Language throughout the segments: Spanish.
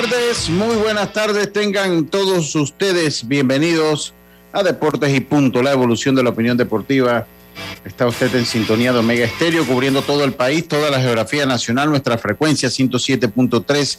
Tardes, muy buenas tardes. Tengan todos ustedes bienvenidos a Deportes y Punto, la evolución de la opinión deportiva. Está usted en sintonía de Omega Estéreo, cubriendo todo el país, toda la geografía nacional, nuestra frecuencia 107.3,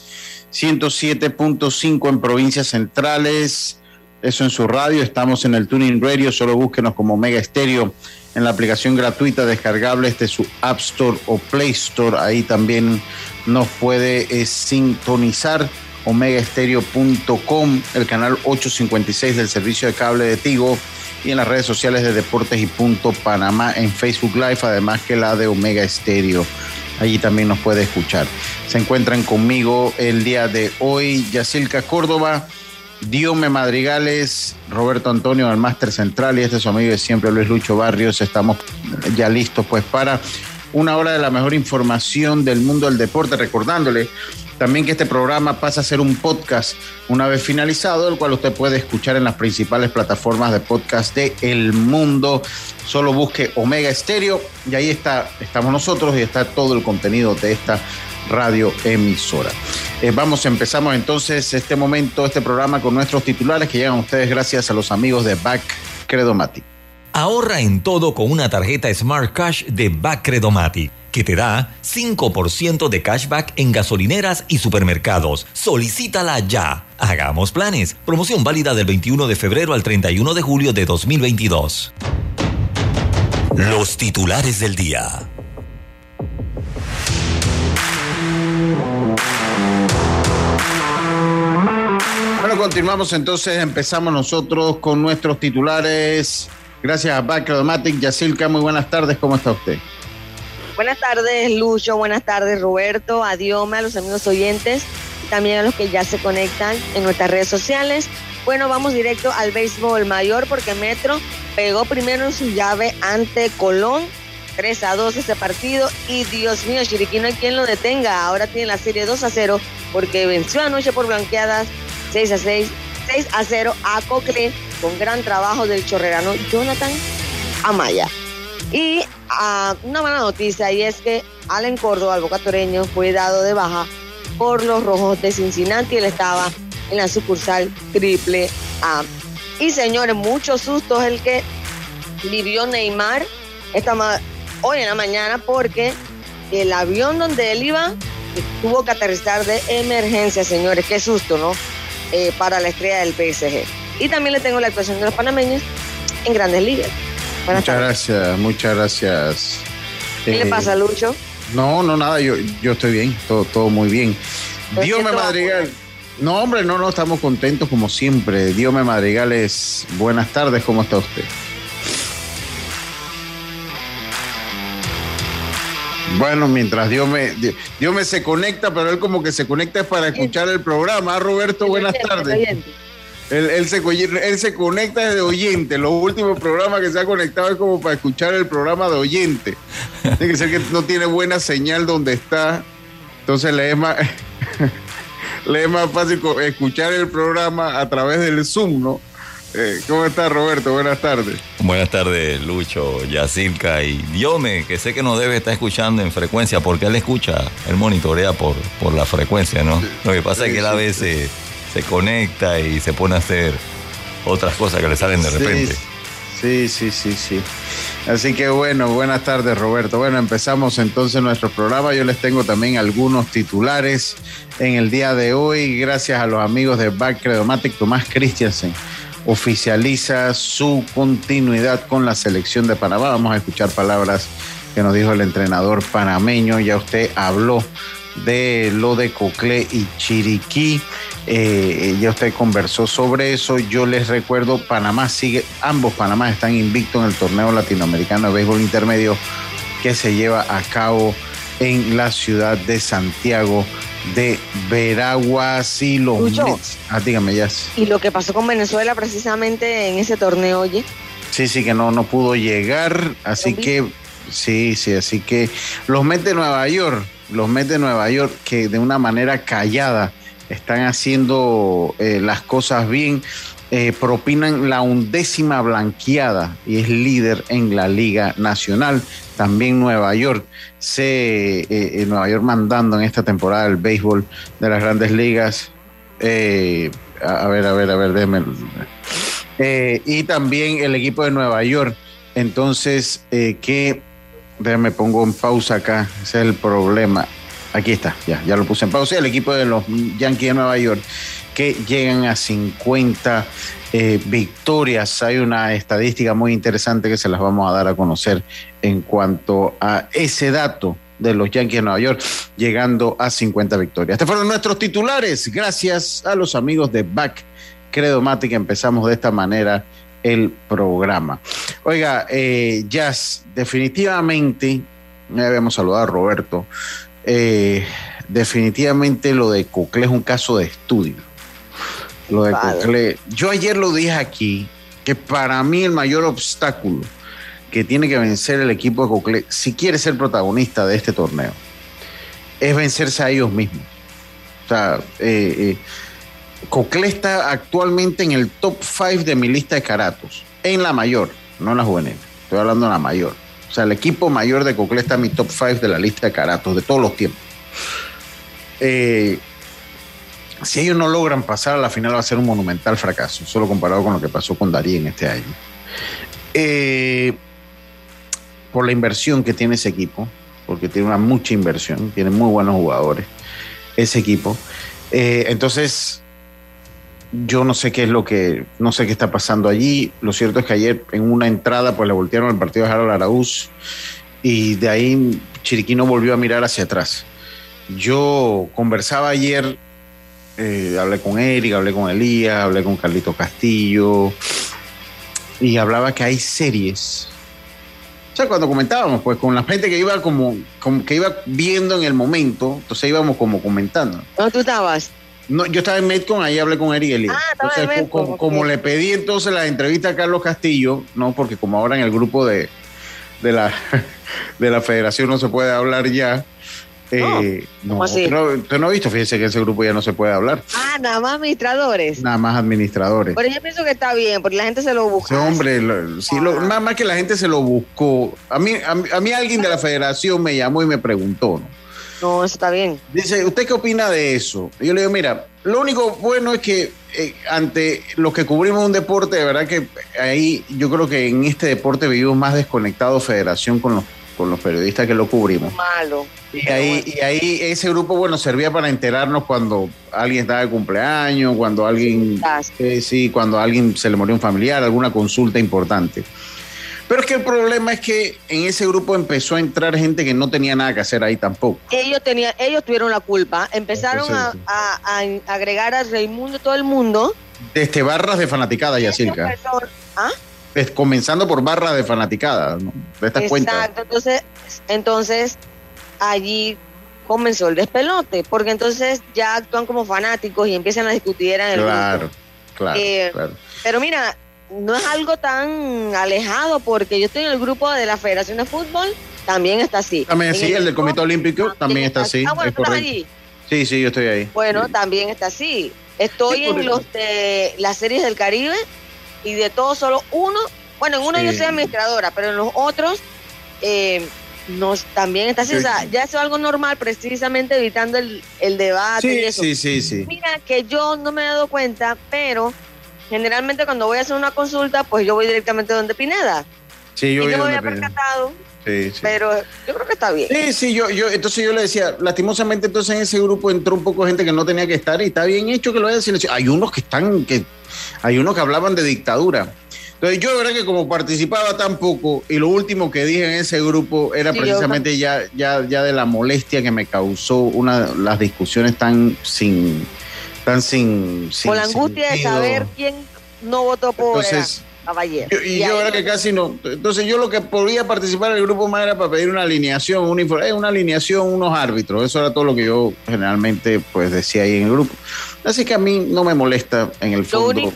107.5 en provincias centrales. Eso en su radio. Estamos en el Tuning Radio. Solo búsquenos como Omega Estéreo en la aplicación gratuita descargable de su App Store o Play Store. Ahí también nos puede eh, sintonizar omegaestereo.com, el canal 856 del servicio de cable de Tigo y en las redes sociales de Deportes y Punto Panamá en Facebook Live, además que la de Omega Estéreo. Allí también nos puede escuchar. Se encuentran conmigo el día de hoy Yacilca Córdoba, Diome Madrigales, Roberto Antonio al Máster Central y este es su amigo de siempre Luis Lucho Barrios. Estamos ya listos pues para una hora de la mejor información del mundo del deporte, recordándole también que este programa pasa a ser un podcast una vez finalizado, el cual usted puede escuchar en las principales plataformas de podcast de el mundo. Solo busque Omega Estéreo y ahí está, estamos nosotros y está todo el contenido de esta radio emisora. Eh, vamos, empezamos entonces este momento, este programa con nuestros titulares que llegan a ustedes gracias a los amigos de Back Credomatic. Ahorra en todo con una tarjeta Smart Cash de Bacredomatic, que te da 5% de cashback en gasolineras y supermercados. Solicítala ya. Hagamos planes. Promoción válida del 21 de febrero al 31 de julio de 2022. Los titulares del día. Bueno, continuamos entonces, empezamos nosotros con nuestros titulares. Gracias a Bacredomatic. Yacilca, muy buenas tardes, ¿cómo está usted? Buenas tardes, Lucho. Buenas tardes, Roberto. Adiós a los amigos oyentes y también a los que ya se conectan en nuestras redes sociales. Bueno, vamos directo al béisbol mayor porque Metro pegó primero en su llave ante Colón. 3 a 2 ese partido y Dios mío, Chiriquí no hay quien lo detenga. Ahora tiene la serie 2 a 0 porque venció anoche por blanqueadas 6 a 6, 6 a 0 a Cocle con gran trabajo del chorrerano Jonathan Amaya. Y ah, una mala noticia y es que Allen Córdoba, el bocatoreño, fue dado de baja por los rojos de Cincinnati. Él estaba en la sucursal triple A. Y señores, muchos sustos el que vivió Neymar esta ma- hoy en la mañana porque el avión donde él iba tuvo que aterrizar de emergencia, señores. Qué susto, ¿no? Eh, para la estrella del PSG. Y también le tengo la actuación de los panameños en Grandes Ligas. Buenas Muchas tardes. gracias, muchas gracias. ¿Qué le Eh, pasa, Lucho? No, no, nada, yo, yo estoy bien, todo, todo muy bien. Pues Dios me Madrigal. No, hombre, no, no, estamos contentos como siempre. Dios me Madrigales, buenas tardes, ¿cómo está usted? Bueno, mientras Dios me, Dios me se conecta, pero él como que se conecta es para escuchar el programa. Ah, Roberto, buenas tardes. Él, él se, él se conecta desde oyente. Los últimos programas que se ha conectado es como para escuchar el programa de oyente. Tiene que ser que no tiene buena señal donde está. Entonces le es más, le es más fácil escuchar el programa a través del Zoom, ¿no? Eh, ¿Cómo está Roberto? Buenas tardes. Buenas tardes, Lucho, Yacirca y Diome, que sé que no debe estar escuchando en frecuencia porque él escucha, él monitorea por, por la frecuencia, ¿no? Lo que pasa es que él a veces se conecta y se pone a hacer otras cosas que le salen de repente. Sí, sí, sí, sí. Así que bueno, buenas tardes Roberto. Bueno, empezamos entonces nuestro programa. Yo les tengo también algunos titulares en el día de hoy. Gracias a los amigos de Back Credomatic, Tomás Christiansen oficializa su continuidad con la selección de Panamá. Vamos a escuchar palabras que nos dijo el entrenador panameño. Ya usted habló de lo de Coclé y Chiriquí. Eh, ya usted conversó sobre eso. Yo les recuerdo, Panamá sigue, ambos Panamá están invictos en el torneo latinoamericano de béisbol intermedio que se lleva a cabo en la ciudad de Santiago de Veraguas y los Ah, dígame, ya. Y lo que pasó con Venezuela precisamente en ese torneo, oye. Sí, sí, que no, no pudo llegar, así que, sí, sí, así que los Mets de Nueva York, los Mets de Nueva York, que de una manera callada están haciendo eh, las cosas bien, eh, propinan la undécima blanqueada y es líder en la Liga Nacional. También Nueva York, se, eh, Nueva York mandando en esta temporada el béisbol de las grandes ligas. a, ver, a ver, a ver, déjeme. y también el equipo de Nueva York. Entonces, que, déjame pongo en pausa acá, ese es el problema. Aquí está, ya, ya lo puse en pausa. El equipo de los Yankees de Nueva York que llegan a 50 eh, victorias. Hay una estadística muy interesante que se las vamos a dar a conocer en cuanto a ese dato de los Yankees de Nueva York, llegando a 50 victorias. Estos fueron nuestros titulares. Gracias a los amigos de Back Credomatic. Empezamos de esta manera el programa. Oiga, eh, Jazz, definitivamente, ya habíamos saludado a Roberto. Eh, definitivamente lo de Cocle es un caso de estudio. Lo de Cocle. Yo ayer lo dije aquí, que para mí el mayor obstáculo que tiene que vencer el equipo de Cocle, si quiere ser protagonista de este torneo, es vencerse a ellos mismos. O sea, eh, eh está actualmente en el top 5 de mi lista de caratos, en la mayor, no en la juvenil, estoy hablando de la mayor. O sea, el equipo mayor de Cocle está en mi top 5 de la lista de caratos de todos los tiempos. Eh, si ellos no logran pasar a la final va a ser un monumental fracaso, solo comparado con lo que pasó con Darío en este año. Eh, por la inversión que tiene ese equipo, porque tiene una mucha inversión, tiene muy buenos jugadores ese equipo. Eh, entonces, yo no sé qué es lo que, no sé qué está pasando allí. Lo cierto es que ayer en una entrada pues le voltearon el partido de Harold Araúz y de ahí Chiriquí no volvió a mirar hacia atrás. Yo conversaba ayer eh, hablé con Eric, hablé con Elías, hablé con Carlito Castillo y hablaba que hay series. O sea, cuando comentábamos, pues con la gente que iba como, que iba viendo en el momento, entonces íbamos como comentando. ¿Dónde tú estabas? No, yo estaba en Metcon, ahí hablé con Eric Elías. Ah, entonces, como, le pedí entonces la entrevista a Carlos Castillo, no, porque como ahora en el grupo de, de la, de la federación no se puede hablar ya, eh, no, no, ha visto, fíjese que ese grupo ya no se puede hablar. Ah, nada más administradores. Nada más administradores. Pero yo pienso que está bien, porque la gente se lo buscó. hombre, sí, nada ah. más que la gente se lo buscó. A mí, a, mí alguien de la federación me llamó y me preguntó, ¿no? No, eso está bien. Dice, ¿usted qué opina de eso? yo le digo, mira, lo único bueno es que eh, ante los que cubrimos un deporte, de verdad que ahí yo creo que en este deporte vivimos más desconectados federación con los con los periodistas que lo cubrimos. Malo. Y ahí, y ahí ese grupo, bueno, servía para enterarnos cuando alguien estaba de cumpleaños, cuando alguien, eh, sí, cuando a alguien se le murió un familiar, alguna consulta importante. Pero es que el problema es que en ese grupo empezó a entrar gente que no tenía nada que hacer ahí tampoco. Ellos tenían, ellos tuvieron la culpa. Empezaron a, agregar a Raimundo todo el mundo. Desde barras de fanaticada, Yacirca. ¿Ah? Comenzando por barra de fanaticada, ¿no? De estas Exacto, entonces, entonces allí comenzó el despelote, porque entonces ya actúan como fanáticos y empiezan a discutir en el claro, Claro, eh, claro. Pero mira, no es algo tan alejado, porque yo estoy en el grupo de la Federación de Fútbol, también está así. También sí, el, del Comité Olímpico también está así. Ah, bueno, allí? Sí, sí, yo estoy ahí. Bueno, también está así. Estoy en los de las series del Caribe y de todos solo uno, bueno, en uno yo soy administradora, pero en los otros eh, nos, también está así, o sea, ya es algo normal precisamente evitando el, debate. Sí, sí, sí, Mira, que yo no me he dado cuenta, pero generalmente cuando voy a hacer una consulta, pues yo voy directamente donde Pineda. Sí, yo y no me había percatado. Sí, sí. Pero yo creo que está bien. Sí, sí, yo, yo, entonces yo le decía, lastimosamente entonces en ese grupo entró un poco gente que no tenía que estar y está bien hecho que lo haya silenciado. Hay unos que están, que hay unos que hablaban de dictadura. Entonces yo verdad que como participaba tan poco y lo último que dije en ese grupo era precisamente ya, ya, ya de la molestia que me causó una las discusiones tan sin tan sin, sin la angustia de saber quién no votó por Entonces, y, yo verdad que casi no. Entonces yo lo que podía participar en el grupo más era para pedir una alineación, una, eh, una alineación, unos árbitros. Eso era todo lo que yo generalmente pues decía ahí en el grupo. Así que a mí no me molesta en el fondo.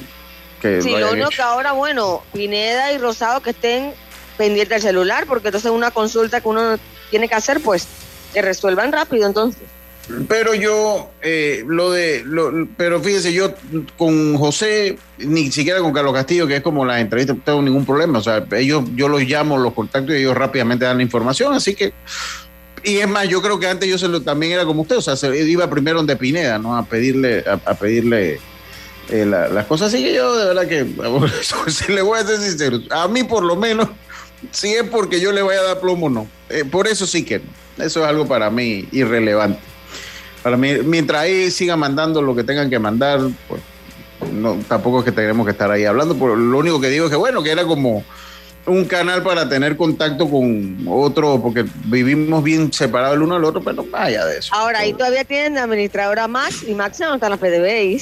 sí, lo, único que ahora, bueno, Pineda y Rosado que estén pendientes del celular, porque entonces una consulta que uno tiene que hacer, pues que resuelvan rápido entonces. Pero yo, eh, lo de, lo, pero fíjese, yo con José, ni siquiera con Carlos Castillo, que es como la entrevista, no tengo ningún problema. O sea, ellos, yo los llamo, los contacto y ellos rápidamente dan la información. Así que, y es más, yo creo que antes yo se lo, también era como usted, o sea, se iba primero donde Pineda, ¿no? A pedirle, a, pedirle eh, las cosas. Así que yo, de verdad que, si le voy a ser sincero, a mí por lo menos, si es porque yo le voy a dar plomo, no. Eh, por eso sí que no. Eso es algo para mí irrelevante. Para mí, mientras ahí sigan mandando lo que tengan que mandar, pues no, tampoco es que tenemos que estar ahí hablando. Por, lo único que digo es que bueno, que era como un canal para tener contacto con otro, porque vivimos bien separados el uno del otro, pero vaya de eso. Ahora, ahí todavía tienen administradora Max y Max no está en la PDBI.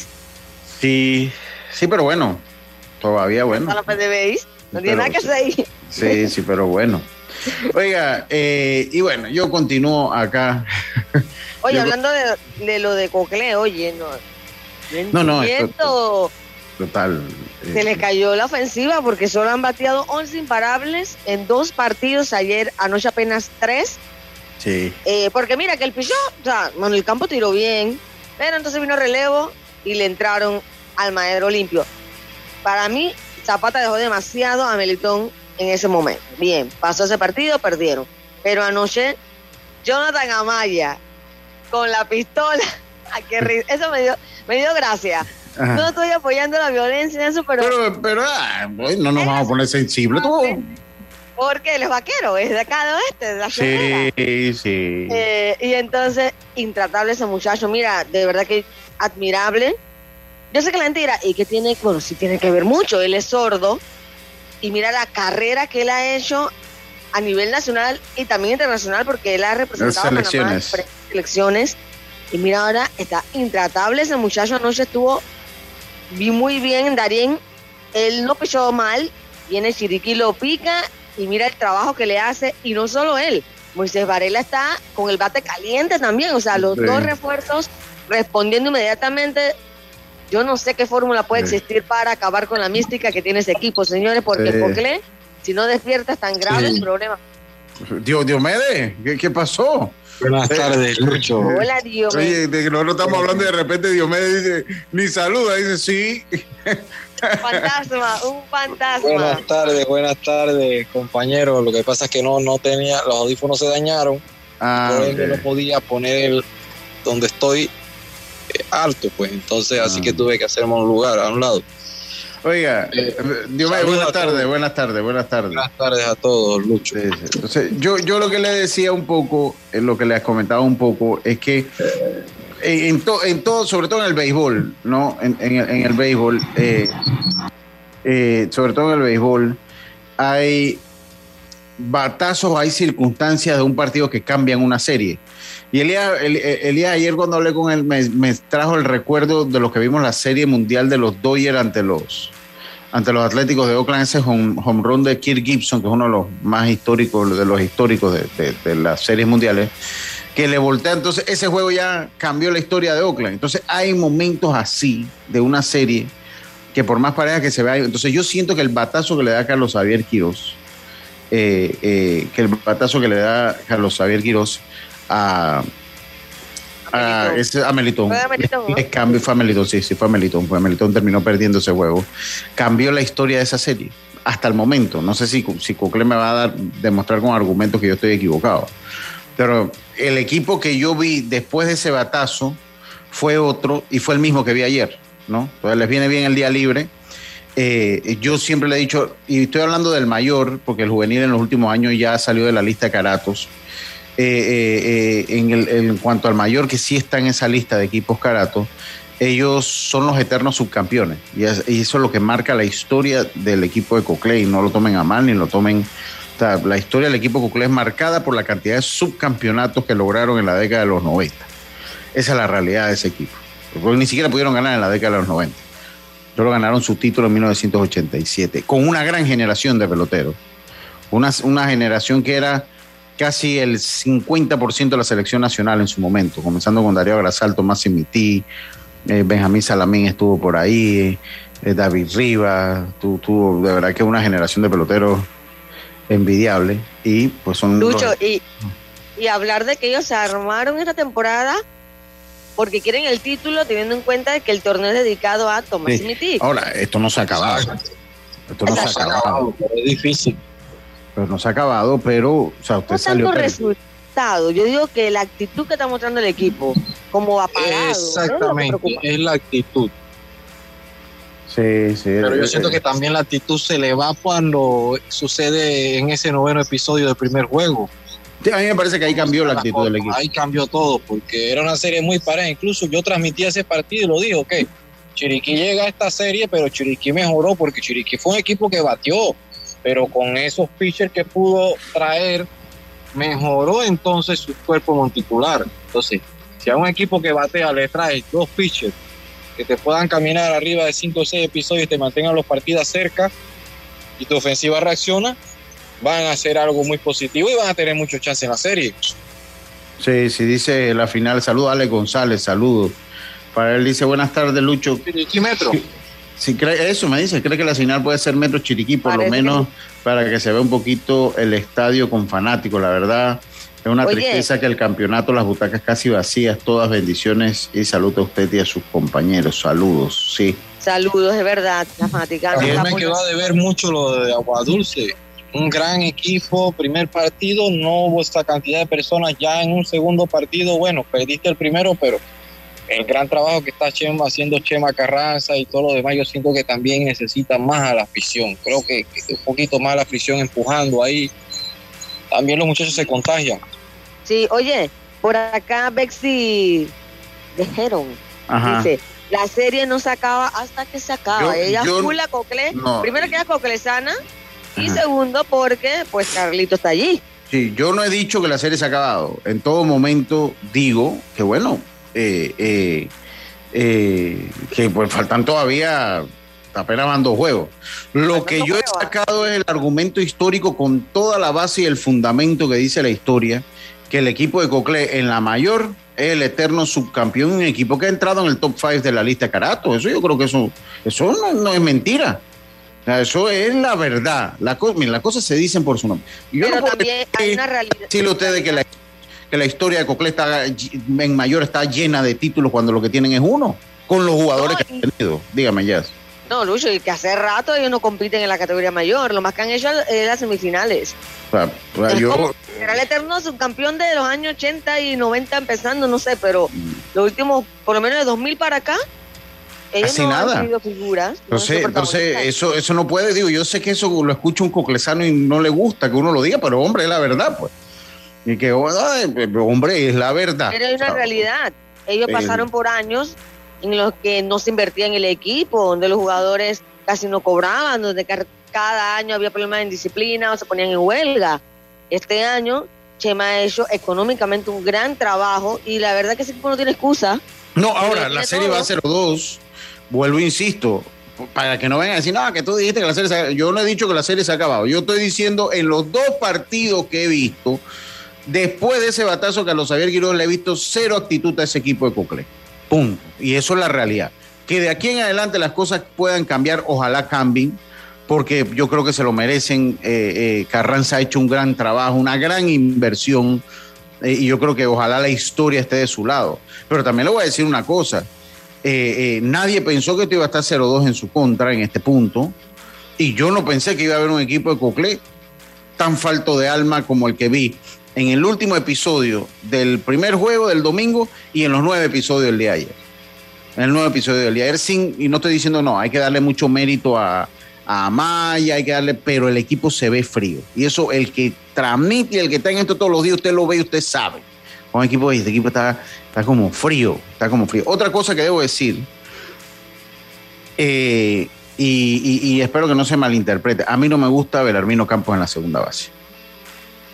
Sí, sí, pero bueno, todavía bueno. Está en la PDBI, no tiene nada que hacer ahí. Sí, sí, pero bueno. Oiga, eh, y bueno, yo continúo acá. Oye, hablando de, lo de Cocle, oye, no. No, no, total. Se le eh, cayó la ofensiva porque solo han bateado 11 imparables en dos partidos ayer, anoche apenas tres. Sí. Eh, porque mira que el pichó, o sea, bueno, el campo tiró bien, pero entonces vino relevo y le entraron al maestro limpio. Para mí, Zapata dejó demasiado a Melitón en ese momento. Bien, pasó ese partido, perdieron. Pero anoche, Jonathan Amaya con la pistola. Eso me dio, me dio gracia. No estoy apoyando la violencia en eso, pero. Pero, pero ah, no nos vamos a poner sensibles. Porque él es vaquero, es de acá de oeste, de la. Sí, sí. Eh, y entonces, intratable ese muchacho. Mira, de verdad que admirable. Yo sé que la gente dirá, ¿y qué tiene? Bueno, sí tiene que ver mucho. Él es sordo. Y mira la carrera que él ha hecho a nivel nacional y también internacional, porque él ha representado a Panamá en selecciones. Y mira, ahora está intratable ese muchacho. Anoche estuvo, vi muy bien Darien. Él no pichó mal. Viene Chiriquí, lo pica y mira el trabajo que le hace. Y no solo él, Moisés Varela está con el bate caliente también. O sea, los dos refuerzos respondiendo inmediatamente. Yo no sé qué fórmula puede existir para acabar con la mística que tiene ese equipo, señores, porque Cocle, si no despierta, es tan grave el problema. Dios, Diomedes, ¿qué, ¿qué pasó? Buenas tardes, Lucho. Hola, Dios. Oye, de que nosotros estamos hablando y de repente Diomedes dice, ni saluda, dice sí. Fantasma, un fantasma. Buenas tardes, buenas tardes, compañeros. Lo que pasa es que no, no tenía, los audífonos se dañaron. Ah, por no podía poner el, donde estoy eh, alto, pues. Entonces, así que ah. tuve que hacerme un lugar a un lado. Oiga, eh, buenas tardes, buenas tardes, buenas tardes. Buenas tardes a todos, Lucho. Entonces, yo, yo lo que le decía un poco, lo que les comentaba un poco, es que en, en todo, sobre todo en el béisbol, ¿no? En, el, béisbol, eh, eh, sobre todo en el béisbol, hay batazos, hay circunstancias de un partido que cambian una serie. Y Elías, ayer cuando hablé con él me, trajo el recuerdo de lo que vimos la serie mundial de los Dodgers ante los, ante los Atléticos de Oakland, ese home, run de Kirk Gibson, que es uno de los más históricos, de los históricos de, las series mundiales, que le voltea. Entonces, ese juego ya cambió la historia de Oakland. Entonces, hay momentos así de una serie que por más pareja que se vea, entonces yo siento que el batazo que le da Carlos Javier Quiroz, eh, eh, que el batazo que le da Carlos Javier Quiroz a, a, ese, a Melitón. Fue cambio, fue a Melitón, sí, sí, fue a Melitón. Fue a Melitón, terminó perdiendo ese juego. Cambió la historia de esa serie hasta el momento. No sé si, si Cocle me va a dar, demostrar con argumentos que yo estoy equivocado. Pero el equipo que yo vi después de ese batazo fue otro y fue el mismo que vi ayer, ¿no? Entonces les viene bien el día libre. Eh, yo siempre le he dicho, y estoy hablando del mayor, porque el juvenil en los últimos años ya salió de la lista de Caratos. Eh, eh, eh, en, cuanto al mayor, que sí está en esa lista de equipos caratos, ellos son los eternos subcampeones. Y, eso es lo que marca la historia del equipo de Coclé. Y no lo tomen a mal ni lo tomen. la historia del equipo de Coclé es marcada por la cantidad de subcampeonatos que lograron en la década de los 90. Esa es la realidad de ese equipo. Porque ni siquiera pudieron ganar en la década de los 90. Solo ganaron su título en 1987, con una gran generación de peloteros. Una, una generación que era casi el 50% de la selección nacional en su momento, comenzando con Darío Grasal, Tomás Simití, eh, Benjamín Salamín estuvo por ahí, eh, David Rivas, tuvo de verdad que una generación de peloteros envidiable y pues son... Lucho, y, y hablar de que ellos se armaron esta temporada porque quieren el título teniendo en cuenta que el torneo es dedicado a Tomás Simití. Ahora, esto no se ha acabado. Esto no se ha acabado. Es difícil. Pero no se ha acabado, pero, o sea, usted no salió... resultado, yo digo que la actitud que está mostrando el equipo, como apagado. Exactamente, es, la actitud. Sí, sí. Pero yo siento que también la actitud se le va cuando sucede en ese noveno episodio del primer juego. a mí me parece que ahí cambió la actitud del equipo. Ahí cambió todo, porque era una serie muy pareja. Incluso yo transmití ese partido y lo digo, que Chiriquí llega a esta serie, pero Chiriquí mejoró porque Chiriquí fue un equipo que batió pero con esos pitchers que pudo traer, mejoró entonces su cuerpo monticular. Entonces, si a un equipo que batea le trae dos pitchers que te puedan caminar arriba de 5 o 6 episodios y te mantengan los partidos cerca y tu ofensiva reacciona, van a hacer algo muy positivo y van a tener mucho chance en la serie. Sí, sí, dice la final, saludos a Ale González, saludos. Para él dice, buenas tardes, Lucho. metro? Si cree, eso me dice, cree que la señal puede ser Metro Chiriquí, por lo menos para que se vea un poquito el estadio con fanáticos. La verdad, es una tristeza que el campeonato, las butacas casi vacías, todas bendiciones y salud a usted y a sus compañeros. Saludos, sí. Saludos, de verdad, la fanática. A me quedó de ver mucho lo de Agua Dulce. Un gran equipo, primer partido, no hubo esta cantidad de personas. Ya en un segundo partido, bueno, perdiste el primero, pero el gran trabajo que está Chema, haciendo Chema Carranza y todo lo demás, yo siento que también necesita más a la afición. Creo que, un poquito más a la afición empujando ahí. También los muchachos se contagian. Sí, oye, por acá Bexi dijeron, dice, la serie no se acaba hasta que se acaba. Ella la cocle, primero que ella coclesana y segundo porque pues Carlito está allí. Sí, yo no he dicho que la serie se ha acabado. En todo momento digo que bueno, eh, eh, eh, que pues faltan todavía, apenas van dos juegos. Lo que yo he sacado es el argumento histórico con toda la base y el fundamento que dice la historia, que el equipo de Coclé en la mayor es el eterno subcampeón, un equipo que ha entrado en el top 5 de la lista de Carato. Eso yo creo que eso, eso no, es mentira. eso es la verdad. La las cosas se dicen por su nombre. Yo Pero también hay una realidad. Decirle ustedes que la que la historia de Coclé está, en mayor está llena de títulos cuando lo que tienen es uno, con los jugadores que han tenido. Dígame, Jazz. No, Lucho, y que hace rato ellos no compiten en la categoría mayor. Lo más que han hecho es las semifinales. era el eterno subcampeón de los años 80 y 90 empezando, no sé, pero mm. los últimos, por lo menos de 2000 para acá, ellos no nada. figuras. Entonces, entonces eso, eso no puede, digo, yo sé que eso lo escucha un coclesano y no le gusta que uno lo diga, pero hombre, es la verdad, pues. Y que, hombre, es la verdad. Pero es una realidad. Ellos pasaron por años en los que no se invertía en el equipo, donde los jugadores casi no cobraban, donde cada año había problemas en disciplina o se ponían en huelga. Este año, Chema ha hecho económicamente un gran trabajo y la verdad que ese equipo no tiene excusa. No, ahora la serie va a 0-2. Vuelvo, insisto, para que no vengan a decir, no, que tú dijiste que la serie se Yo no he dicho que la serie se ha acabado. Yo estoy diciendo en los dos partidos que he visto, Después de ese batazo que a los Javier Quiroz le he visto cero actitud a ese equipo de Coclé. Punto. Y eso es la realidad. Que de aquí en adelante las cosas puedan cambiar, ojalá cambien, porque yo creo que se lo merecen. Eh, eh, Carranza ha hecho un gran trabajo, una gran inversión, eh, y yo creo que ojalá la historia esté de su lado. Pero también le voy a decir una cosa. nadie pensó que esto iba a estar 0-2 en su contra en este punto. Y yo no pensé que iba a haber un equipo de Coclé tan falto de alma como el que vi en el último episodio del primer juego del domingo y en los nueve episodios del día de ayer. En el nuevo episodio del día de ayer, sin, y no estoy diciendo no, hay que darle mucho mérito a, a Maya, hay que darle, pero el equipo se ve frío. Y eso, el que transmite, el que está en esto todos los días, usted lo ve y usted sabe. un equipo, este equipo está, está como frío, está como frío. Otra cosa que debo decir, eh, y, espero que no se malinterprete, a mí no me gusta Belarmino Campos en la segunda base.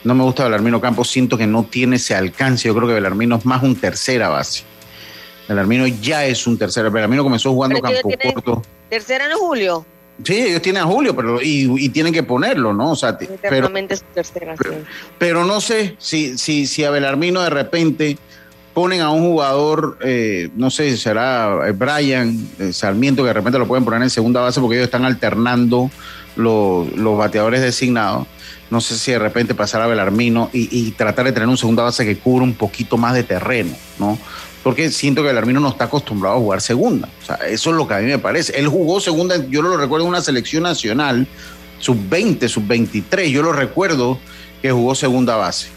No me gusta Belarmino Campos, siento que no tiene ese alcance, yo creo que Belarmino es más un tercera base. Belarmino ya es un tercera, Belarmino comenzó jugando campo corto. ¿Tercera no Julio? Sí, ellos tienen a Julio, pero y, tienen que ponerlo, ¿no? O sea, pero, pero, no sé si, si, si a Belarmino de repente ponen a un jugador, eh, no sé, será eh, Brian eh, Sarmiento, que de repente lo pueden poner en segunda base porque ellos están alternando los, bateadores designados. No sé si de repente pasar a Belarmino y, tratar de tener un segunda base que cubra un poquito más de terreno, ¿no? porque siento que el Armino no está acostumbrado a jugar segunda. O sea, eso es lo que a mí me parece. Él jugó segunda, yo lo recuerdo en una selección nacional, sub-20, sub-23, yo lo recuerdo que jugó segunda base.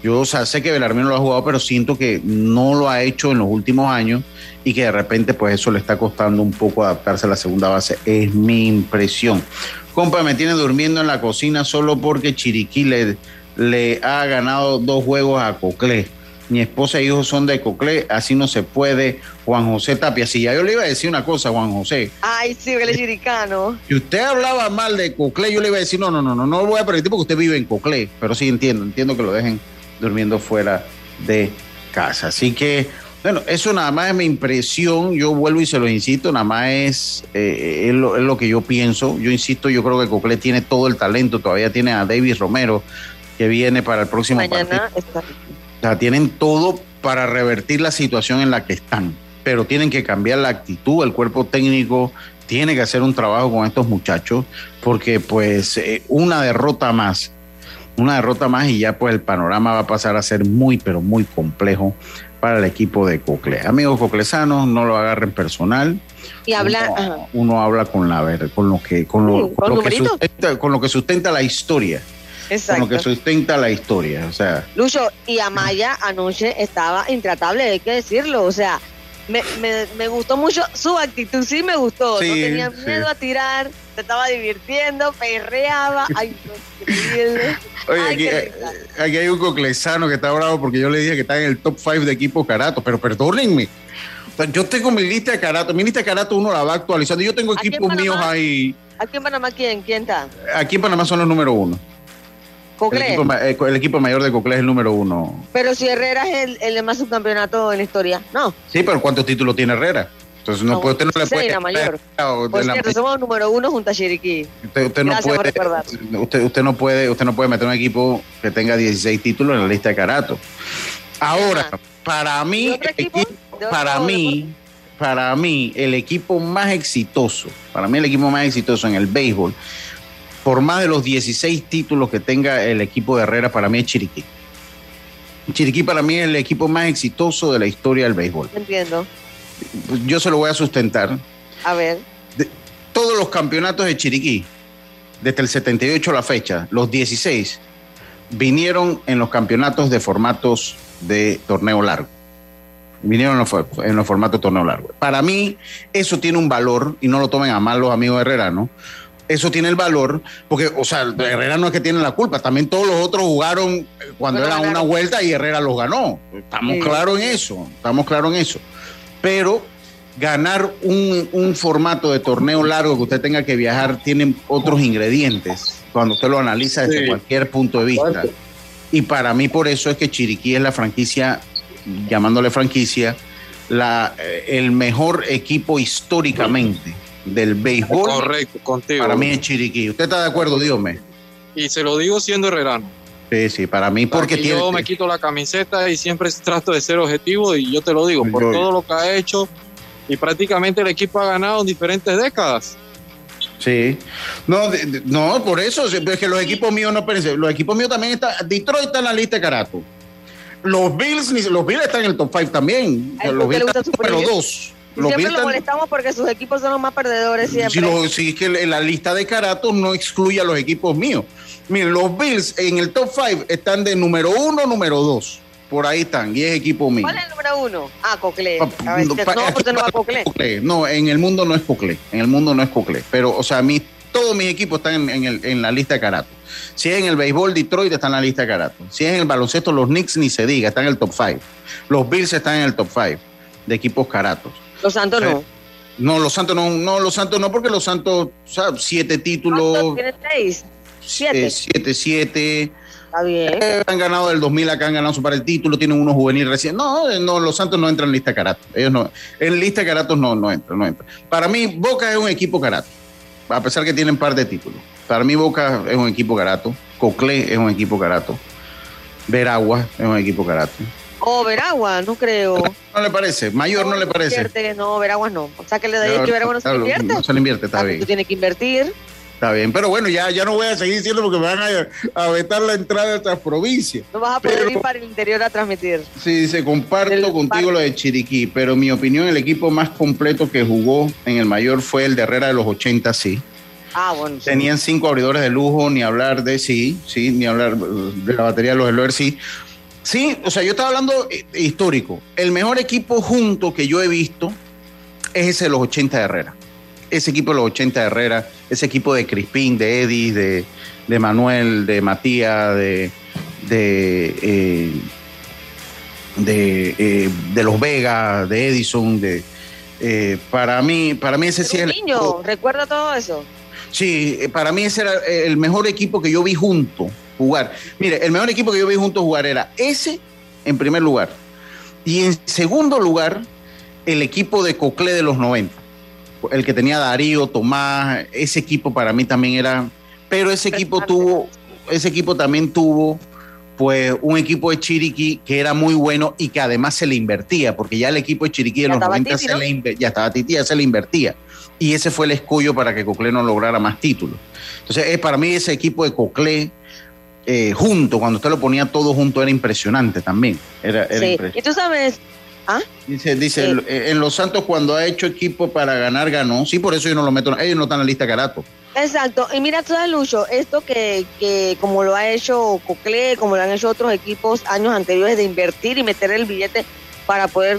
Yo sé que Belarmino lo ha jugado, pero siento que no lo ha hecho en los últimos años y que de repente pues eso le está costando un poco adaptarse a la segunda base. Es mi impresión. Compa, me tiene durmiendo en la cocina solo porque Chiriquí le, le ha ganado dos juegos a Coclé mi esposa y hijos son de Coclé, así no se puede. Juan José Tapia, si ya yo le iba a decir una cosa, Juan José. Ay, sí, es chiricano. Si usted hablaba mal de Coclé, yo le iba a decir, no, no, no, no, no lo voy a permitir porque usted vive en Coclé. Pero sí entiendo, entiendo que lo dejen durmiendo fuera de casa. Así que, bueno, eso nada más es mi impresión. Yo vuelvo y se lo insisto, nada más es, eh, es, lo, que yo pienso. Yo insisto, yo creo que Coclé tiene todo el talento, todavía tiene a David Romero que viene para el próximo Mañana Está. O sea, tienen todo para revertir la situación en la que están, pero tienen que cambiar la actitud, el cuerpo técnico tiene que hacer un trabajo con estos muchachos, porque pues eh, una derrota más, una derrota más y ya pues el panorama va a pasar a ser muy, pero muy complejo para el equipo de Cocle. Amigos coclesanos, no lo agarren personal. Y habla, uno, habla con la ver, con lo que, con lo, con lo que sustenta la historia Exacto. Con lo que sustenta la historia. O sea. Lucho, y Amaya anoche estaba intratable, hay que decirlo. O sea, me, me, me gustó mucho su actitud, sí me gustó. no tenía miedo a tirar, se estaba divirtiendo, perreaba. Ay, no, Oye, aquí, eh, aquí, hay un coclesano que está bravo porque yo le dije que está en el top 5 de equipo Carato, pero perdónenme. Yo tengo mi lista de Carato, mi lista de Carato uno la va actualizando. Yo tengo equipos míos ahí. ¿Aquí en Panamá quién? ¿Quién está? Aquí en Panamá son los número uno. Eh, el equipo, mayor de Coclé es el número uno. Pero si Herrera es el, el más subcampeonato en la historia, ¿no? Sí, pero ¿cuántos títulos tiene Herrera? Entonces no, puede, usted no le puede. mayor. Por cierto, somos número uno junto a Chiriquí. Usted, no puede, usted, usted, no puede, usted no puede meter un equipo que tenga 16 títulos en la lista de Carato. Ahora, para mí, para mí, para mí, el equipo más exitoso, para mí el equipo más exitoso en el béisbol por más de los 16 títulos que tenga el equipo de Herrera, para mí es Chiriquí. Chiriquí para mí es el equipo más exitoso de la historia del béisbol. Entiendo. Yo se lo voy a sustentar. A ver. todos los campeonatos de Chiriquí, desde el 78 a la fecha, los 16, vinieron en los campeonatos de formatos de torneo largo. Vinieron en los, en los formatos de torneo largo. Para mí, eso tiene un valor, y no lo tomen a mal los amigos de ¿no? Eso tiene el valor, porque, o sea, Herrera no es que tiene la culpa, también todos los otros jugaron cuando era una vuelta y Herrera los ganó. Estamos claros en eso, estamos claros en eso. Pero ganar un, formato de torneo largo que usted tenga que viajar tiene otros ingredientes cuando usted lo analiza desde cualquier punto de vista. Y para mí por eso es que Chiriquí es la franquicia, llamándole franquicia, la, eh, el mejor equipo históricamente del béisbol. Correcto, contigo. Para mí es Chiriquí. ¿Usted está de acuerdo, Dios Y se lo digo siendo herrerano. Sí, sí, para mí porque tiene... Yo me quito la camiseta y siempre trato de ser objetivo y yo te lo digo, por todo lo que ha hecho y prácticamente el equipo ha ganado en diferentes décadas. Sí, no, no, por eso, es que los equipos míos no pensé, los equipos míos también están, Detroit está en la lista de Carato. Los Bills, los Bills están en el top 5 también. Los Bills están número 2 siempre lo molestamos porque sus equipos son los más perdedores siempre. Si, es que la lista de Caratos no excluye a los equipos míos. Miren, los Bills en el top 5 están de número uno, número dos. Por ahí están, y es equipo mío. ¿Cuál es el número uno? Ah, Cocle. no, no, no va No, en el mundo no es Cocle. En el mundo no es Cocle. Pero, o sea, a mí todos mis equipos están en, la lista de Carato. Si es en el béisbol, Detroit está en la lista de Carato. Si es en el baloncesto, los Knicks ni se diga, están en el top 5. Los Bills están en el top 5 de equipos Caratos. Los Santos no. No, los Santos no, no, los Santos no, porque los Santos, o sea, siete títulos. ¿Tienen seis? Siete. Eh, siete, siete. Está bien. Eh, han ganado del 2000 acá, han ganado su par el título, tienen unos juveniles recién. No, eh, no, los Santos no entran en lista de Caratos. Ellos no, en lista Caratos no, no entran, no entran. Para mí, Boca es un equipo Carato, a pesar que tienen par de títulos. Para mí, Boca es un equipo Carato, Coclé es un equipo Carato, Veragua es un equipo Carato. Oh, Veragua, no creo. No le parece, mayor no, le parece. Invierte, no, Veragua no. O sea que le da que Veragua no se invierte. No se le invierte, está bien. Tú tienes que invertir. Está bien, pero bueno, ya, ya no voy a seguir diciendo porque me van a, vetar la entrada de otras provincias. No vas a poder ir para el interior a transmitir. Sí, dice, comparto contigo lo de Chiriquí, pero mi opinión, el equipo más completo que jugó en el mayor fue el de Herrera de los 80, sí. Ah, bueno. Tenían cinco abridores de lujo, ni hablar de sí, sí, ni hablar de la batería de los Eloer, sí. Sí, o sea, yo estaba hablando eh, histórico. El mejor equipo junto que yo he visto es ese de los 80 de Herrera. Ese equipo de los 80 de Herrera, ese equipo de Crispín, de Eddie, de, de Manuel, de Matías, de, de, eh, eh, de, los Vega, de Edison, de para mí, para mí ese sí es el niño, recuerda todo eso. Sí, para mí ese era el mejor equipo que yo vi junto jugar. Mire, el mejor equipo que yo vi juntos jugar era ese en primer lugar. Y en segundo lugar, el equipo de Coclé de los 90. El que tenía Darío, Tomás, ese equipo para mí también era. Pero ese equipo tuvo, ese equipo también tuvo, pues, un equipo de Chiriquí que era muy bueno y que además se le invertía, porque ya el equipo de Chiriquí de los 90 se le ya estaba Titi, ya se le invertía. Y ese fue el escollo para que Coclé no lograra más títulos. Entonces, es para mí ese equipo de Coclé eh, junto, cuando usted lo ponía todo junto, era impresionante también. Era, sí. Y tú sabes, ¿Ah? Dice, dice eh, en Los Santos cuando ha hecho equipo para ganar, ganó. Sí, por eso yo no lo meto. Ellos no están en la lista carato. Exacto. Y mira, tú Lucho, esto que, que como lo ha hecho Cocle, como lo han hecho otros equipos años anteriores de invertir y meter el billete para poder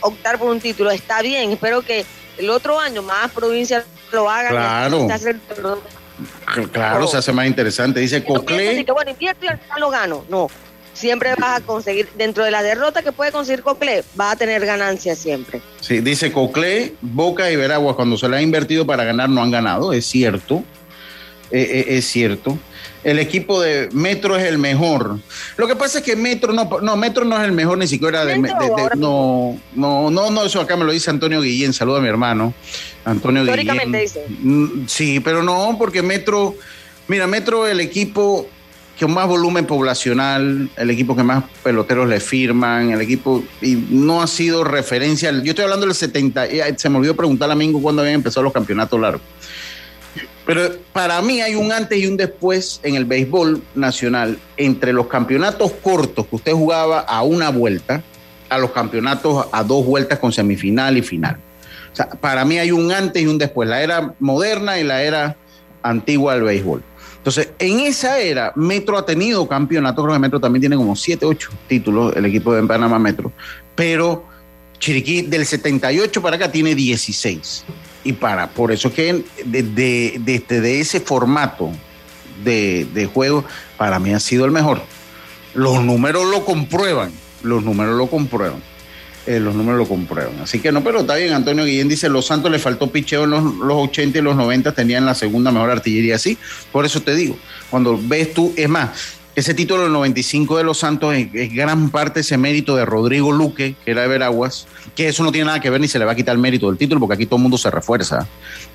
optar por un título, está bien. Espero que el otro año más provincias lo hagan. Claro. Claro, se hace más interesante. Dice Cocle. que bueno, invierto y al final lo gano. No. Siempre vas a conseguir, dentro de la derrota que puede conseguir Cocle, va a tener ganancias siempre. Sí, dice Cocle, Boca y Veragua, cuando se le ha invertido para ganar, no han ganado, es cierto. Eh, eh, es cierto el equipo de Metro es el mejor. Lo que pasa es que Metro no, no Metro no es el mejor ni siquiera de, no, no, no, no, eso acá me lo dice Antonio Guillén, saluda a mi hermano. Antonio Guillén. dice. Mm, sí, pero no, porque Metro, mira, Metro es el equipo que más volumen poblacional, el equipo que más peloteros le firman, el equipo, y no ha sido referencia. Yo estoy hablando del 70, se me olvidó preguntar a Mingo cuándo habían empezado los campeonatos largos. Pero para mí hay un antes y un después en el béisbol nacional. Entre los campeonatos cortos que usted jugaba a una vuelta a los campeonatos a dos vueltas con semifinal y final. O sea, para mí hay un antes y un después, la era moderna y la era antigua del béisbol. Entonces, en esa era, Metro ha tenido campeonatos, creo que Metro también tiene como 7, 8 títulos, el equipo de Panamá Metro, pero Chiriquí del 78 para acá tiene 16 y para, por eso que de, este, de, ese formato de, juego, para mí ha sido el mejor. Los números lo comprueban, los números lo comprueban. Eh, los números lo comprueban. Así que no, pero está bien. Antonio Guillén dice: Los Santos le faltó picheo en los, los 80 y los 90, tenían la segunda mejor artillería. Sí, por eso te digo, cuando ves tú, es más, ese título del 95 de los Santos es, gran parte ese mérito de Rodrigo Luque, que era de Veraguas, que eso no tiene nada que ver ni se le va a quitar el mérito del título, porque aquí todo el mundo se refuerza.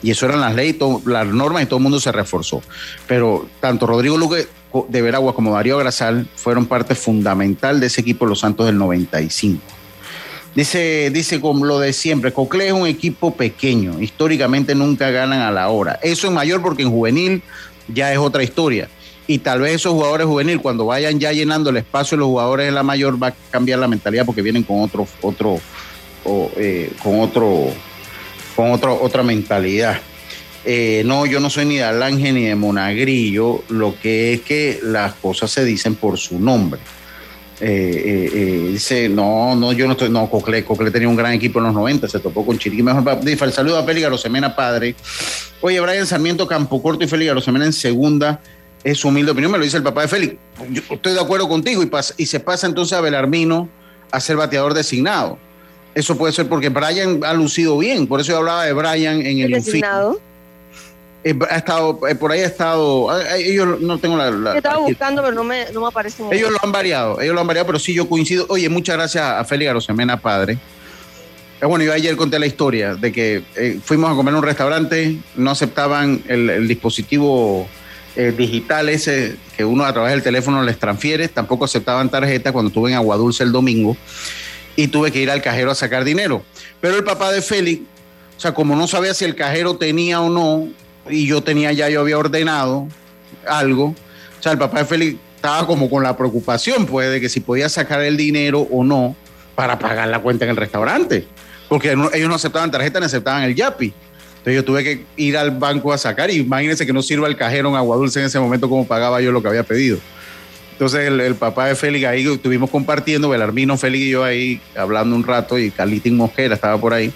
Y eso eran las leyes, las normas y todo el mundo se reforzó. Pero tanto Rodrigo Luque de Veraguas como Darío Grasal fueron parte fundamental de ese equipo de los Santos del 95. Dice, dice como lo de siempre, Cocle es un equipo pequeño, históricamente nunca ganan a la hora. Eso es mayor porque en juvenil ya es otra historia y tal vez esos jugadores juveniles cuando vayan ya llenando el espacio los jugadores de la mayor va a cambiar la mentalidad porque vienen con otro otro eh, con otro con otro, otra mentalidad eh, no yo no soy ni de Alange ni de Monagrillo lo que es que las cosas se dicen por su nombre Eh, dice, no, no, yo no estoy, no, Cocle, Cocle tenía un gran equipo en los 90, se topó con Chiriquí. Mejor, dice, el saludo a Félix Semena padre. Oye, Brian Sarmiento, Campo Corto y Félix Semena en segunda, es su humilde opinión, me lo dice el papá de Félix. Yo estoy de acuerdo contigo y, y se pasa entonces a Belarmino a ser bateador designado. Eso puede ser porque Brian ha lucido bien, por eso yo hablaba de Brian en el designado? Eh, ha estado, eh, por ahí ha estado, ah, eh, ellos no tengo la... estaba buscando, pero no me, no me aparece. Ellos lo han variado, ellos lo han variado, pero sí yo coincido. Oye, muchas gracias a Félix Arosemena, padre. Bueno, yo ayer conté la historia de que fuimos a comer en un restaurante, no aceptaban el, dispositivo digital ese que uno a través del teléfono les transfiere, tampoco aceptaban tarjeta cuando estuve en Aguadulce el domingo y tuve que ir al cajero a sacar dinero. Pero el papá de Félix, o sea, como no sabía si el cajero tenía o no, y yo tenía ya, yo había ordenado algo, o sea, el papá de Félix estaba como con la preocupación, pues, de que si podía sacar el dinero o no para pagar la cuenta en el restaurante, porque ellos no aceptaban tarjeta ni aceptaban el YAPI. Entonces yo tuve que ir al banco a sacar y imagínense que no sirva el cajero en Agua Dulce en ese momento como pagaba yo lo que había pedido. Entonces el, papá de Félix ahí estuvimos compartiendo, Belarmino, Félix y yo ahí hablando un rato y Carlitín Mosquera estaba por ahí.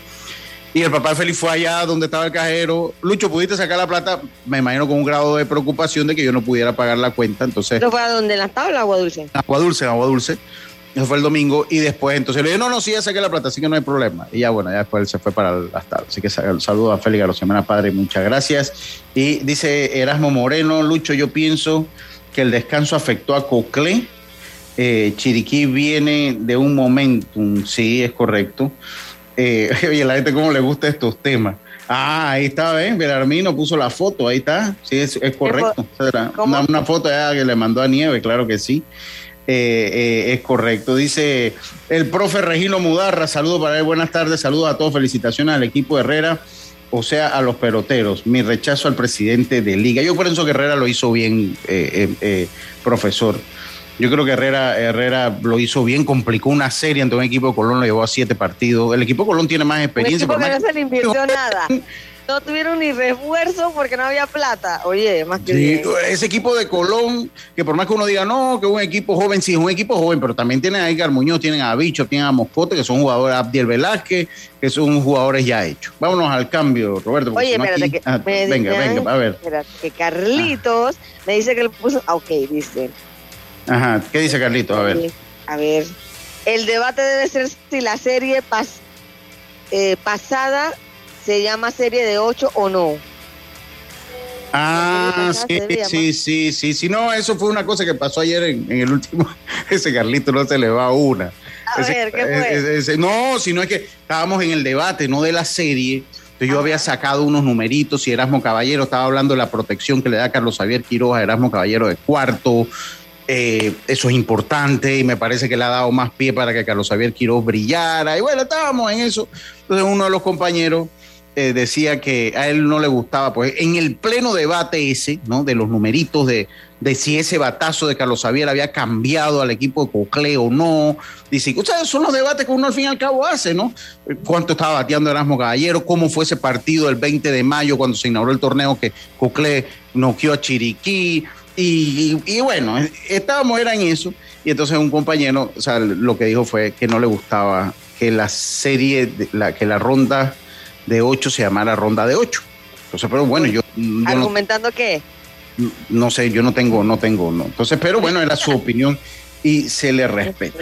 Y el papá de Félix fue allá donde estaba el cajero. Lucho, ¿pudiste sacar la plata? Me imagino con un grado de preocupación de que yo no pudiera pagar la cuenta. Entonces. ¿Eso fue a donde la tabla, Agua Dulce? Agua Dulce, Agua Dulce. Eso fue el domingo. Y después, entonces le dije, no, no, sí, ya saqué la plata, así que no hay problema. Y ya, bueno, ya después él se fue para las tablas. Así que saludo a Félix a los Semana Padre, muchas gracias. Y dice Erasmo Moreno, Lucho, yo pienso que el descanso afectó a Coclé. Eh, Chiriquí viene de un momentum, sí, es correcto. Eh, oye, la gente cómo le gusta estos temas. Ah, ahí está, ¿ven? Belarmino puso la foto, ahí está. Sí, es, correcto. Una, foto que le mandó a Nieve, claro que sí. Eh, eh, es correcto. Dice el profe Regino Mudarra, saludos para él, buenas tardes, saludos a todos, felicitaciones al equipo Herrera, o sea, a los peroteros. Mi rechazo al presidente de Liga. Yo pienso que Herrera lo hizo bien, profesor. Yo creo que Herrera, Herrera lo hizo bien, complicó una serie ante un equipo de Colón, lo llevó a siete partidos. El equipo de Colón tiene más experiencia. Un equipo que no se le invirtió nada. No tuvieron ni refuerzo porque no había plata. Oye, más que sí, ese equipo de Colón, que por más que uno diga, no, que es un equipo joven, sí, es un equipo joven, pero también tienen a Edgar Muñoz, tienen a Bicho, tienen a Moscote, que son jugadores, Abdiel Velázquez, que son jugadores ya hechos. Vámonos al cambio, Roberto. Oye, espérate, que ah, venga, venga, a ver. Espérate, que Carlitos me dice que le puso, ah, ok, dice, Ajá, ¿qué dice Carlito? A ver. A ver, el debate debe ser si la serie eh, pasada se llama serie de 8 o no. Ah, sí, sí, sí, sí, sí, no, eso fue una cosa que pasó ayer en, el último, ese Carlito no se le va una. A ver, ¿qué fue? no, sino es que estábamos en el debate, no de la serie, entonces yo había sacado unos numeritos y Erasmo Caballero estaba hablando de la protección que le da Carlos Javier Quiroga a Erasmo Caballero de cuarto, eh, eso es importante y me parece que le ha dado más pie para que Carlos Javier Quiroz brillara. Y bueno, estábamos en eso. Entonces uno de los compañeros eh, decía que a él no le gustaba, pues en el pleno debate ese, ¿no? De los numeritos de, de si ese batazo de Carlos Javier había cambiado al equipo de Cocle o no. Dice, ustedes son los debates que uno al fin y al cabo hace, ¿no? ¿Cuánto estaba bateando Erasmo Caballero? ¿Cómo fue ese partido el 20 de mayo cuando se inauguró el torneo que Cocle noqueó a Chiriquí? Y, bueno, estábamos, era en eso. Y entonces un compañero, o sea, lo que dijo fue que no le gustaba que la serie, la, que la ronda de ocho se llamara ronda de ocho. Entonces, pero bueno, yo. ¿Argumentando qué? No sé, yo no tengo, no tengo, no. Entonces, pero bueno, era su opinión y se le respeta.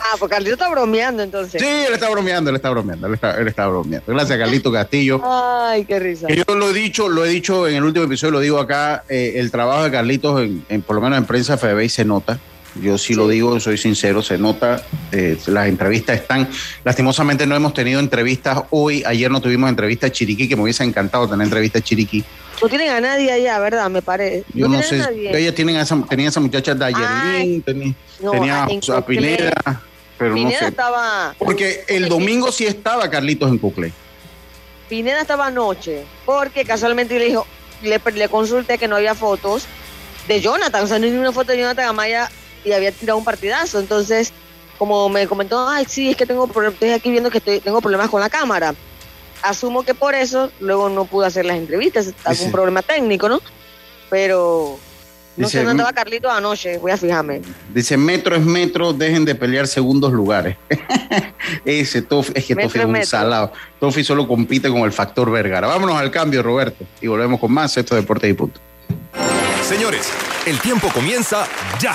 Ah, porque Carlito está bromeando entonces. Sí, él está bromeando, él está bromeando, él está, bromeando. Gracias, Carlito Castillo. Ay, qué risa. yo lo he dicho, lo he dicho en el último episodio, lo digo acá, eh, el trabajo de Carlitos, en, por lo menos en prensa FBI se nota. Yo sí, lo digo, soy sincero, se nota, eh, las entrevistas están, lastimosamente no hemos tenido entrevistas hoy, ayer no tuvimos entrevista a Chiriquí, que me hubiese encantado tener entrevista a Chiriquí. No tienen a nadie allá, ¿verdad? Me parece. Yo no, sé. Ellas tienen a esa, tenían esa muchacha de ayer, tenía, a, Pineda, pero no sé. estaba. Porque el domingo sí estaba Carlitos en Cucle. Pineda estaba anoche, porque casualmente le dijo, le, le consulté que no había fotos de Jonathan, o sea, no hay una foto de Jonathan Amaya y había tirado un partidazo. Entonces, como me comentó, ay, sí, es que tengo estoy aquí viendo que tengo problemas con la cámara asumo que por eso luego no pudo hacer las entrevistas, algún problema técnico, ¿no? Pero No sé dónde va Carlito anoche, voy a fijarme. Dice, metro es metro, dejen de pelear segundos lugares. Ese Tofi, es que Tofi es un salado. Tofi solo compite con el factor Vergara. Vámonos al cambio, Roberto, y volvemos con más esto Deportes y Punto. Señores, el tiempo comienza ya.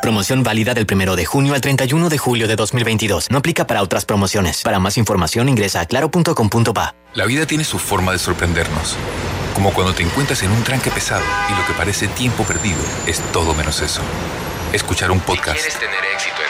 Promoción válida del 1 de junio al 31 de julio de 2022. No aplica para otras promociones. Para más información ingresa a claro.com.pa. La vida tiene su forma de sorprendernos. Como cuando te encuentras en un tranque pesado y lo que parece tiempo perdido es todo menos eso. Escuchar un podcast. quieres tener éxito en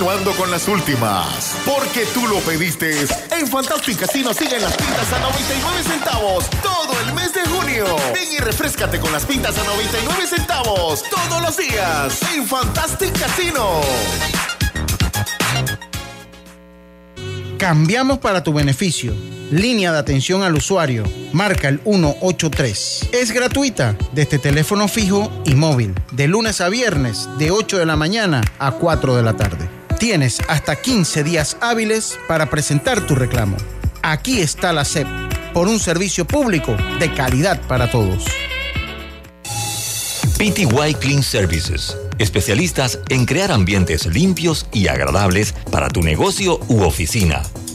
Continuando con las últimas, porque tú lo pediste. En Fantastic Casino siguen las pintas a 99 centavos todo el mes de junio. Ven y refrescate con las pintas a 99 centavos todos los días en Fantastic Casino. Cambiamos para tu beneficio. Línea de atención al usuario. Marca el 183. Es gratuita desde teléfono fijo y móvil. De lunes a viernes, de 8 de la mañana a 4 de la tarde. Tienes hasta 15 días hábiles para presentar tu reclamo. Aquí está la SEP, por un servicio público de calidad para todos. PTY Clean Services, especialistas en crear ambientes limpios y agradables para tu negocio u oficina.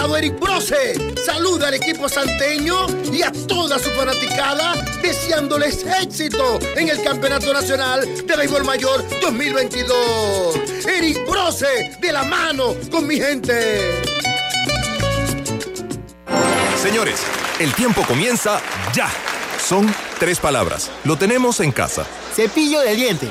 Diputado Eric Brose saluda al equipo santeño y a toda su fanaticada deseándoles éxito en el Campeonato Nacional de Béisbol Mayor 2022. Eric Brose de la mano con mi gente. Señores, el tiempo comienza ya. Son tres palabras. Lo tenemos en casa. Cepillo de diente.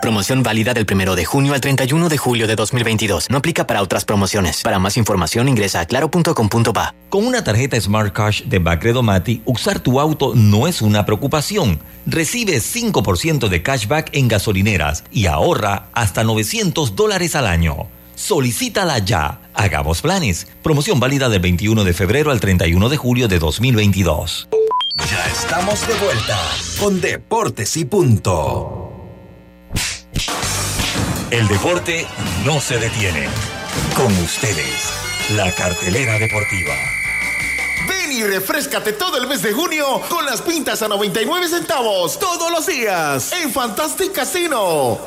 Promoción válida del 1 de junio al 31 de julio de 2022. No aplica para otras promociones. Para más información ingresa a claro.com.pa. Con una tarjeta Smart Cash de Bacredomati, usar tu auto no es una preocupación. Recibe 5% de cashback en gasolineras y ahorra hasta 900 dólares al año. Solicítala ya. Hagamos planes. Promoción válida del 21 de febrero al 31 de julio de 2022. Ya estamos de vuelta con Deportes y Punto. El deporte no se detiene. Con ustedes, la cartelera deportiva. Ven y refrescate todo el mes de junio con las pintas a 99 centavos todos los días en Fantastic Casino.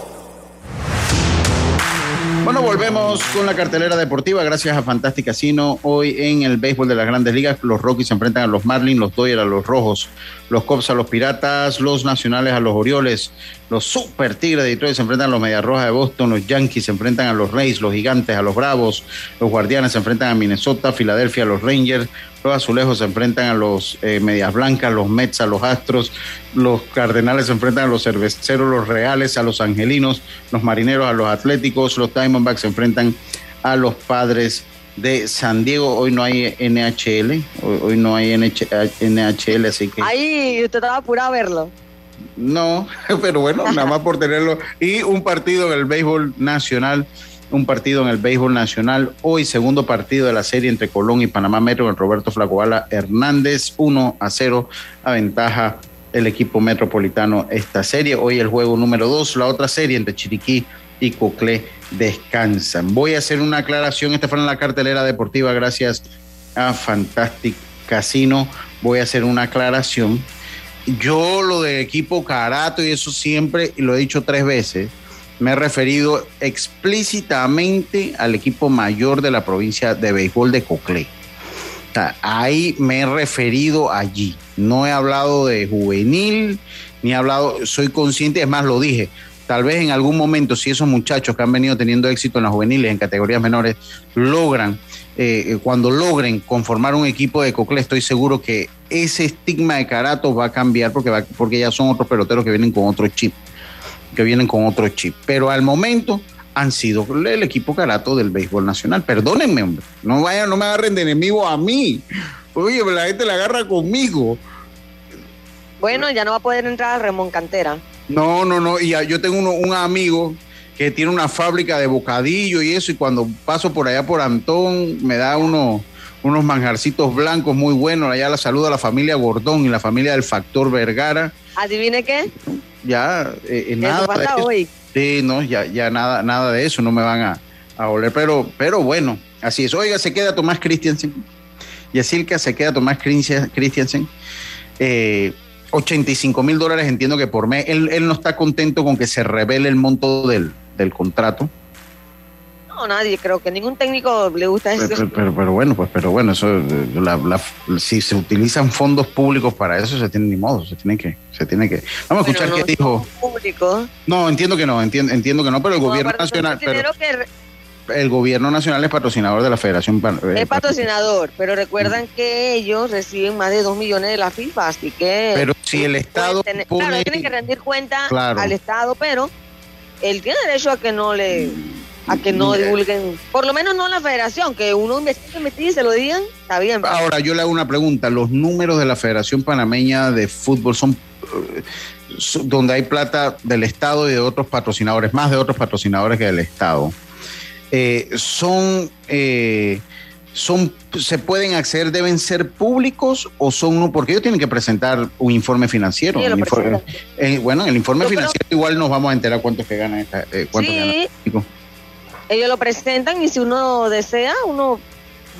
Bueno, volvemos con la cartelera deportiva gracias a Fantastic Casino. Hoy en el béisbol de las grandes ligas, los Rockies se enfrentan a los Marlins, los Dodgers a los Rojos, los Cubs a los Piratas, los Nacionales a los Orioles, los Super Tigres de Detroit se enfrentan a los Medias Rojas de Boston, los Yankees se enfrentan a los Rays, los Gigantes a los Bravos, los Guardianes se enfrentan a Minnesota, Filadelfia a los Rangers, los Azulejos se enfrentan a los eh, Medias Blancas, los Mets a los Astros, los Cardenales se enfrentan a los Cerveceros, los Reales a los Angelinos, los Marineros a los Atléticos, los Diamondbacks se enfrentan a los Padres de San Diego. Hoy no hay NHL, hoy, no hay NHL, así que... Ahí usted estaba apurado a verlo. No, pero bueno, nada más por tenerlo. Y un partido en el béisbol nacional, un partido en el béisbol nacional. Hoy, segundo partido de la serie entre Colón y Panamá Metro, en Roberto Flacoala Hernández, 1 a 0, a ventaja el equipo metropolitano esta serie. Hoy el juego número 2, la otra serie entre Chiriquí y Coclé descansan. Voy a hacer una aclaración, esta fue en la cartelera deportiva gracias a Fantastic Casino. Voy a hacer una aclaración. Yo lo del equipo Carato y eso siempre, y lo he dicho tres veces, me he referido explícitamente al equipo mayor de la provincia de béisbol de Coclé. ahí me he referido allí. No he hablado de juvenil, ni he hablado, soy consciente, es más, lo dije, tal vez en algún momento, si esos muchachos que han venido teniendo éxito en las juveniles, en categorías menores, logran, eh, eh, cuando logren conformar un equipo de Cocle, estoy seguro que ese estigma de Carato va a cambiar porque, va, porque ya son otros peloteros que vienen con otro chip, que vienen con otro chip. Pero al momento han sido el equipo Carato del béisbol nacional. Perdónenme, hombre, no vayan, no me agarren de enemigo a mí. Oye, la gente la agarra conmigo. Bueno, ya no va a poder entrar a Ramón Cantera. No, no, no. Y yo tengo un amigo que tiene una fábrica de bocadillo y eso, y cuando paso por allá por Antón, me da unos manjarcitos blancos muy buenos. Allá la saluda a la familia Gordón y la familia del Factor Vergara. ¿Adivine qué? Ya, eh, eh nada. Pasa hoy? Sí, no, ya, ya nada, nada de eso, no me van a, a oler, pero, pero bueno, así es. Oiga, se queda Tomás Christiansen. Y así que se queda Tomás Christiansen. Eh, 85 mil dólares, entiendo que por mes. Él, no está contento con que se revele el monto del, contrato. No, nadie, creo que ningún técnico le gusta eso. Pero, pero, bueno, pues, pero bueno, eso, si se utilizan fondos públicos para eso, se tiene ni modo, se tiene que, se tiene que. Vamos a escuchar qué dijo. Público. No, entiendo que no, entiendo, entiendo que no, pero el gobierno nacional. Pero, el gobierno nacional es patrocinador de la Federación. Es patrocinador, pero recuerdan que ellos reciben más de 2 millones de la FIFA, así que... Pero si el Estado... claro, tienen que rendir cuenta al Estado, pero él tiene derecho a que no le a que no divulguen, por lo menos no la federación, que uno investigue y se lo digan, está bien. Ahora yo le hago una pregunta, los números de la Federación Panameña de Fútbol son eh, donde hay plata del Estado y de otros patrocinadores, más de otros patrocinadores que del Estado. Eh, son, eh, son, se pueden acceder, deben ser públicos o son uno, porque ellos tienen que presentar un informe financiero. Eh, bueno, en el informe financiero igual nos vamos a enterar cuánto que gana esta, sí, Ellos lo presentan y si uno desea, uno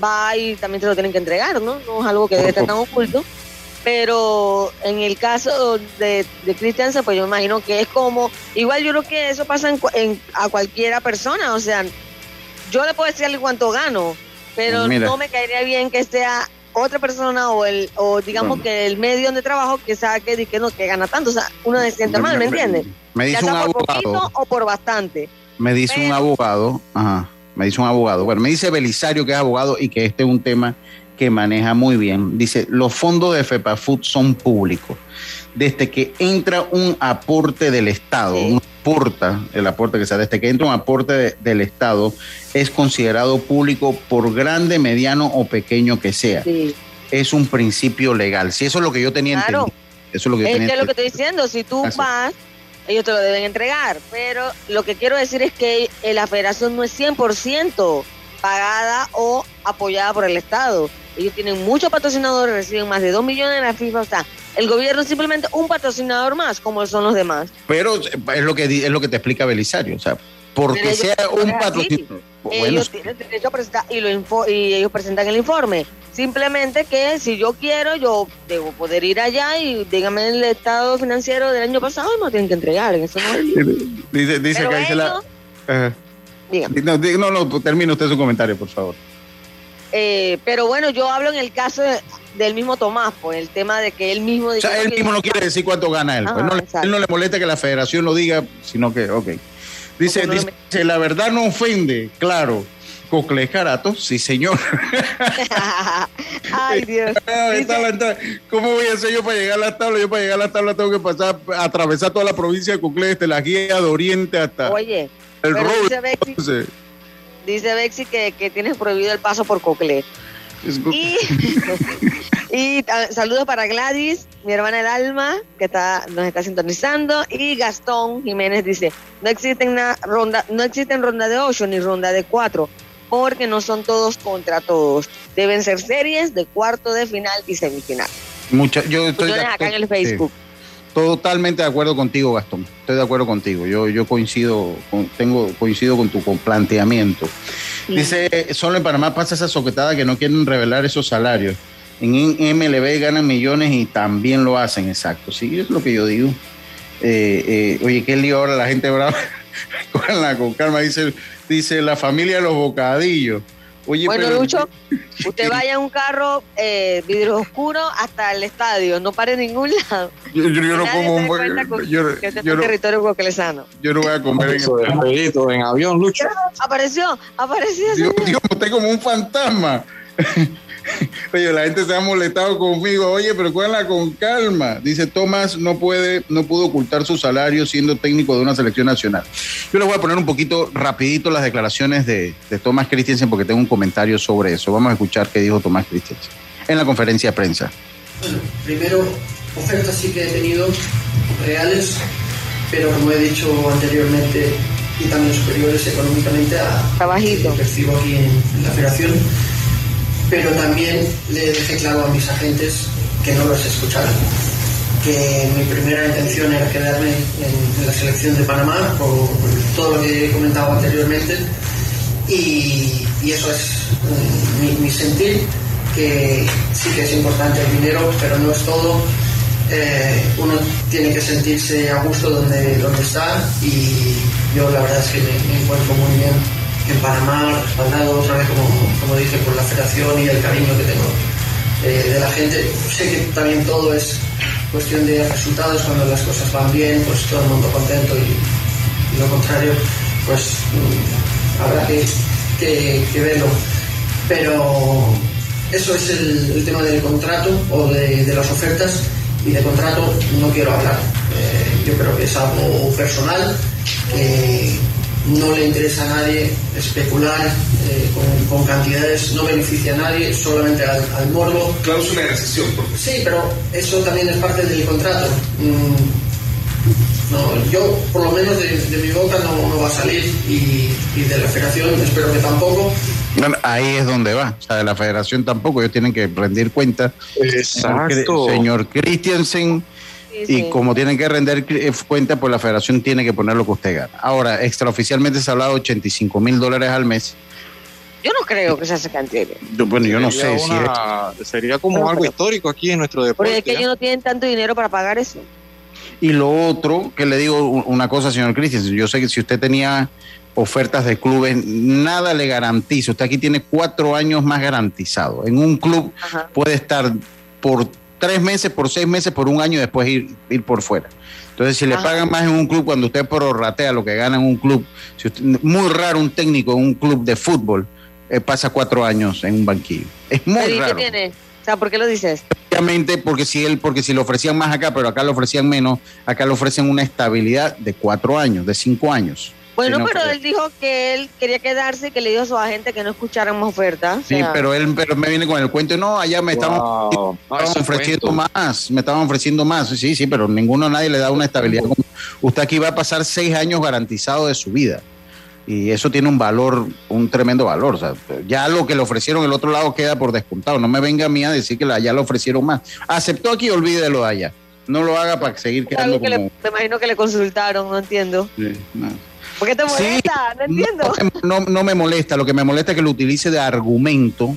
va y también se lo tienen que entregar, ¿no? No es algo que debe estar tan oculto. Pero en el caso de, de Christiansen, pues yo me imagino que es como, igual yo creo que eso pasa en, a cualquiera persona, o sea, yo le puedo decir cuánto gano, pero no me caería bien que sea otra persona o el o digamos que el medio donde trabajo que saque que no que gana tanto, o sea, uno se siente mal, ¿me entiendes? Me dice un abogado o por bastante. Me dice un abogado, ajá, me dice un abogado. Bueno, me dice Belisario que es abogado y que este es un tema que maneja muy bien. Dice, los fondos de FEPAFUT son públicos. Desde que entra un aporte del Estado, aporta, el aporte que sea, desde que entra un aporte del Estado, es considerado público por grande, mediano o pequeño que sea. Es un principio legal. Si eso es lo que yo tenía entendido. Eso es lo que yo lo que estoy diciendo. Si tú vas, ellos te lo deben entregar. Pero lo que quiero decir es que la federación no es 100% pagada o apoyada por el Estado. Ellos tienen muchos patrocinadores, reciben más de 2 millones en la FIFA. O sea, el gobierno es simplemente un patrocinador más, como son los demás. Pero es lo que es lo que te explica Belisario, o sea, porque sea un patrocinador. ellos tienen derecho a presentar y, lo y ellos presentan el informe. Simplemente que si yo quiero, yo debo poder ir allá y dígame el estado financiero del año pasado y me tienen que entregar. Eso no Dice, dice que dice la. No, no, no, termine usted su comentario, por favor. Eh, pero bueno, yo hablo en el caso del mismo Tomás, pues el tema de que él mismo... O sea, él mismo no quiere decir cuánto gana él. Pues, no, él no le molesta que la federación lo diga, sino que, ok. Dice, dice la verdad no ofende, claro. Cocle Carato, sí señor. Ay, Dios. ¿Cómo voy a hacer yo para llegar a la tabla? Yo para llegar a la tabla tengo que pasar, atravesar toda la provincia de Cocle, desde la guía de Oriente hasta Oye, el pero Dice Bexi que, que tienes prohibido el paso por Coclé. Y, y saludos para Gladys, mi hermana el alma, que está, nos está sintonizando. Y Gastón Jiménez dice, no existen una ronda, no existen ronda de ocho ni ronda de cuatro, porque no son todos contra todos. Deben ser series de cuarto de final y semifinal. Mucha, yo estoy acá en el Facebook. Totalmente de acuerdo contigo, Gastón. Estoy de acuerdo contigo. Yo, yo coincido, con, tengo, coincido con tu planteamiento. Dice, solo en Panamá pasa esa soquetada que no quieren revelar esos salarios. En MLB ganan millones y también lo hacen, exacto. Sí, es lo que yo digo. Eh, eh, oye, qué lío ahora la gente brava. con calma, dice, dice la familia de los bocadillos bueno, Lucho, usted vaya en un carro eh, vidrio oscuro hasta el estadio, no pare en ningún lado. Yo, no como un yo, que este territorio coquelesano. Yo no voy a comer en, en avión, Lucho. Apareció, apareció. Dios, Dios, usted como un fantasma. Oye, la gente se ha molestado conmigo. Oye, pero cuéntala con calma. Dice Tomás no puede, no pudo ocultar su salario siendo técnico de una selección nacional. Yo les voy a poner un poquito rapidito las declaraciones de, de Tomás Christensen porque tengo un comentario sobre eso. Vamos a escuchar qué dijo Tomás Christensen en la conferencia de prensa. Bueno, primero, ofertas sí que he tenido reales, pero como he dicho anteriormente, y también superiores económicamente a Trabajito. que percibo aquí en la federación pero también le dejé claro a mis agentes que no los escucharan, que mi primera intención era quedarme en, la selección de Panamá por, todo lo que he comentado anteriormente y, eso es mm, mi, sentir, que sí que es importante el dinero, pero no es todo. Eh, uno tiene que sentirse a gusto donde, donde está y yo la verdad es que me encuentro muy bien en Panamá, respaldado otra vez, como, como dije, por la federación y el cariño que tengo eh, de la gente. Sé que también todo es cuestión de resultados, cuando las cosas van bien, pues todo el mundo contento y, lo contrario, pues mm, habrá que, que, verlo. Pero eso es el, tema del contrato o de, las ofertas y de contrato no quiero hablar. Eh, yo creo que es algo personal que no le interesa a nadie especular eh, con, cantidades, no beneficia a nadie, solamente al, al morbo. Cláusula de recesión. Sí, pero eso también es parte del contrato. Mm, no, yo, por lo menos de, mi boca, no, va a salir y, de la federación espero que tampoco. ahí es donde va. O sea, de la federación tampoco. Ellos tienen que rendir cuenta. Exacto. Señor Christiansen y como tienen que render eh, cuenta, pues la federación tiene que poner lo que usted gana. Ahora, extraoficialmente se ha hablado de 85 mil dólares al mes. Yo no creo que sea esa cantidad. bueno, yo no sé si Sería como algo histórico aquí en nuestro deporte. Porque es que ellos no tienen tanto dinero para pagar eso. Y lo otro, que le digo una cosa, señor Cristian, yo sé que si usted tenía ofertas de clubes, nada le garantiza. Usted aquí tiene cuatro años más garantizado. En un club puede estar por tres meses, por seis meses, por un año y después ir, ir por fuera. Entonces, si le pagan más en un club, cuando usted prorratea lo que gana en un club, si muy raro un técnico en un club de fútbol eh, pasa cuatro años en un banquillo. Es muy raro. ¿Qué tiene? O sea, ¿por qué lo dices? Obviamente porque si él, porque si le ofrecían más acá, pero acá le ofrecían menos, acá le ofrecen una estabilidad de cuatro años, de cinco años. Bueno, pero él dijo que él quería quedarse y que le dijo a su agente que no escucharan más ofertas. Sí, pero él pero me viene con el cuento, no, allá me estaban, ofreciendo más, me estaban ofreciendo más. Sí, sí, pero ninguno, nadie le da una estabilidad. Usted aquí va a pasar seis años garantizado de su vida. Y eso tiene un valor, un tremendo valor. O sea, ya lo que le ofrecieron el otro lado queda por descontado. No me venga a mí a decir que allá le ofrecieron más. Aceptó aquí, olvídelo de allá. No lo haga para seguir quedando como... me imagino que le consultaron, no entiendo. Sí, no. ¿Por qué te molesta? no entiendo. No, me molesta, lo que me molesta es que lo utilice de argumento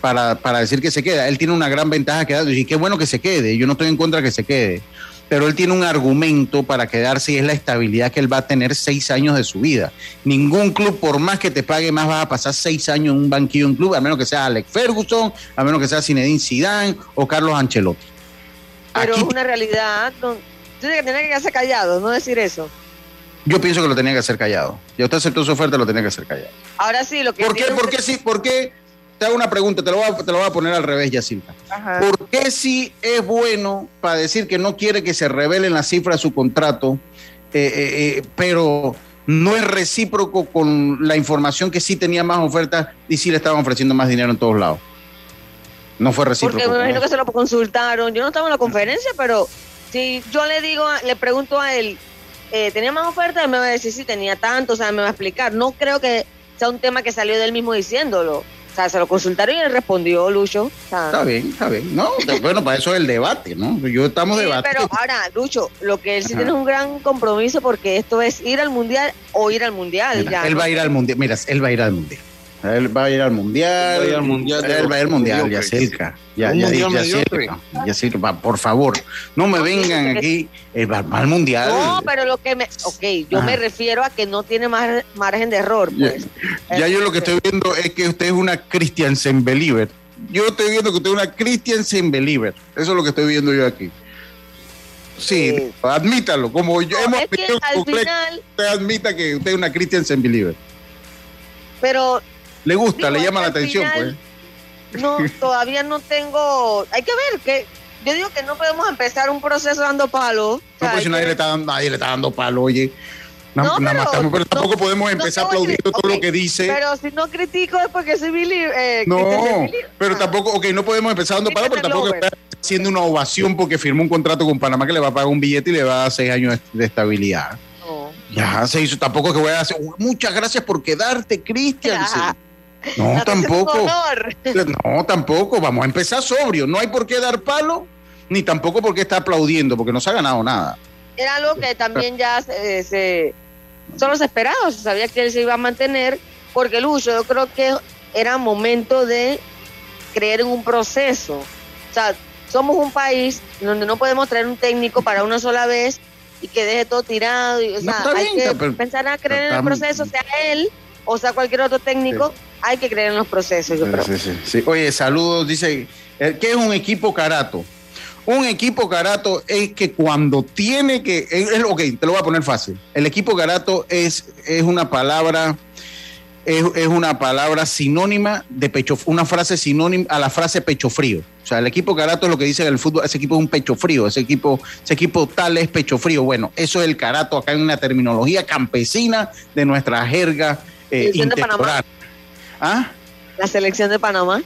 para, decir que se queda. Él tiene una gran ventaja quedando y qué bueno que se quede, yo no estoy en contra de que se quede, pero él tiene un argumento para quedarse y es la estabilidad que él va a tener seis años de su vida. Ningún club, por más que te pague más, vas a pasar seis años en un banquillo en un club, a menos que sea Alex Ferguson, a menos que sea Zinedine Zidane o Carlos Ancelotti. Pero es una realidad, no, que tener que quedarse callado, no decir eso. Yo pienso que lo tenía que hacer callado. Ya usted aceptó su oferta, lo tenía que hacer callado. Ahora sí, lo que. ¿Por qué? ¿Por qué sí? ¿Por qué? Te hago una pregunta, te lo voy a, te lo voy a poner al revés, Yacilca. ¿Por qué sí es bueno para decir que no quiere que se revelen las cifras de su contrato, eh, eh, eh, pero no es recíproco con la información que sí tenía más ofertas y sí le estaban ofreciendo más dinero en todos lados. No fue recíproco. Porque me imagino que se lo consultaron. Yo no estaba en la conferencia, pero si yo le digo, le pregunto a él, eh, ¿tenía más ofertas? Me va a decir si tenía tanto, o sea, me va a explicar. No creo que sea un tema que salió de él mismo diciéndolo. O sea, se lo consultaron y él respondió, Lucho. está bien, está bien. No, bueno, para eso es el debate, ¿no? Yo estamos sí, Pero ahora, Lucho, lo que él sí tiene es un gran compromiso porque esto es ir al mundial o ir al mundial. ya, él va a ir al mundial. Mira, él va a ir al mundial. Él va a ir al mundial. Va a ir al mundial. Él va a ir al mundial, ya cerca. Ya, ya, ya, ya, cerca. Por favor, no me vengan aquí. Eh, va al mundial. No, pero lo que me. Ok, yo me refiero a que no tiene más margen de error. Pues. Ya, yo lo que estoy viendo es que usted es una Christiansen believer. Yo estoy viendo que usted es una Christiansen believer. Eso es lo que estoy viendo yo aquí. Sí, admítalo. Como yo hemos es que al final, usted admita que usted es una Christiansen believer. Pero le gusta, le llama la atención, pues. No, todavía no tengo. Hay que ver que. Yo digo que no podemos empezar un proceso dando palo. No, pues si nadie, le está dando, nadie le está dando palo, oye. No, nada pero, más tampoco podemos empezar aplaudiendo todo lo que dice. Pero si no critico es porque soy Billy. Eh, no, pero tampoco, ok, no podemos empezar dando palo, pero tampoco haciendo una ovación porque firmó un contrato con Panamá que le va a pagar un billete y le va a dar seis años de estabilidad. No. Ya se hizo, tampoco que voy a hacer. Muchas gracias por quedarte, Cristian. No, tampoco. No, tampoco. Vamos a empezar sobrio. No hay por qué dar palo, ni tampoco por qué está aplaudiendo, porque no se ha ganado nada. Era algo que también ya se, son los esperados. Se sabía que él se iba a mantener, porque Lucho, yo creo que era momento de creer en un proceso. O sea, somos un país donde no podemos traer un técnico para una sola vez y que deje todo tirado. Y, o sea, hay que pensar a creer en el proceso, sea él o sea cualquier otro técnico hay que creer en los procesos, yo creo. Oye, saludos, dice, eh, ¿qué es un equipo carato? Un equipo carato es que cuando tiene que, es, ok, te lo voy a poner fácil. El equipo carato es, es una palabra, es, es, una palabra sinónima de pecho, una frase sinónima a la frase pecho frío. O sea, el equipo carato es lo que dice el fútbol, ese equipo es un pecho frío, ese equipo, ese equipo tal es pecho frío. Bueno, eso es el carato acá en una terminología campesina de nuestra jerga eh, intemporal. ¿Ah? La selección de Panamá.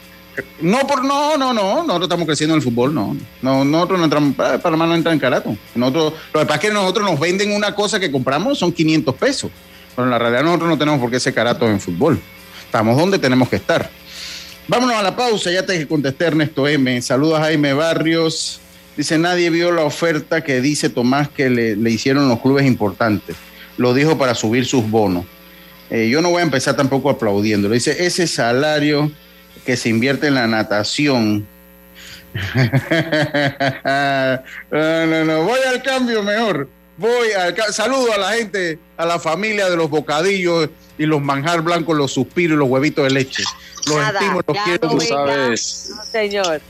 No, por, no, no, no, nosotros estamos creciendo en el fútbol, no. no nosotros no entramos, Panamá no entra en carato. Nosotros, lo que pasa es que nosotros nos venden una cosa que compramos, son 500 pesos. Pero en la realidad nosotros no tenemos por qué ser carato en fútbol. Estamos donde tenemos que estar. Vámonos a la pausa, ya te contesté Ernesto M. Saludos a Jaime Barrios. Dice, nadie vio la oferta que dice Tomás que le, le hicieron los clubes importantes. Lo dijo para subir sus bonos. Eh, yo no voy a empezar tampoco aplaudiendo. Dice, ese salario que se invierte en la natación. no, no, no, voy al cambio mejor. Voy al saludo a la gente, a la familia de los bocadillos y los manjar blancos, los suspiros y los huevitos de leche. Los estimo, los quiero, tú sabes. No, señor.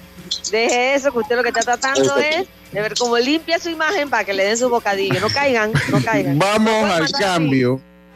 Deje eso, que usted lo que está tratando es de ver cómo limpia su imagen para que le den su bocadillo. No caigan, no caigan. Vamos al cambio.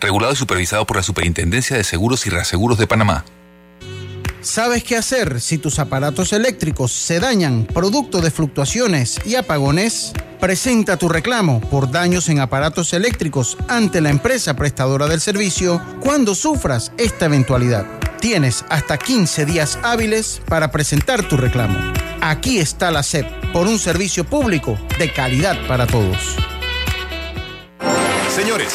regulado y supervisado por la Superintendencia de Seguros y Reaseguros de Panamá. ¿Sabes qué hacer si tus aparatos eléctricos se dañan producto de fluctuaciones y apagones? Presenta tu reclamo por daños en aparatos eléctricos ante la empresa prestadora del servicio cuando sufras esta eventualidad. Tienes hasta 15 días hábiles para presentar tu reclamo. Aquí está la SEP por un servicio público de calidad para todos. Señores,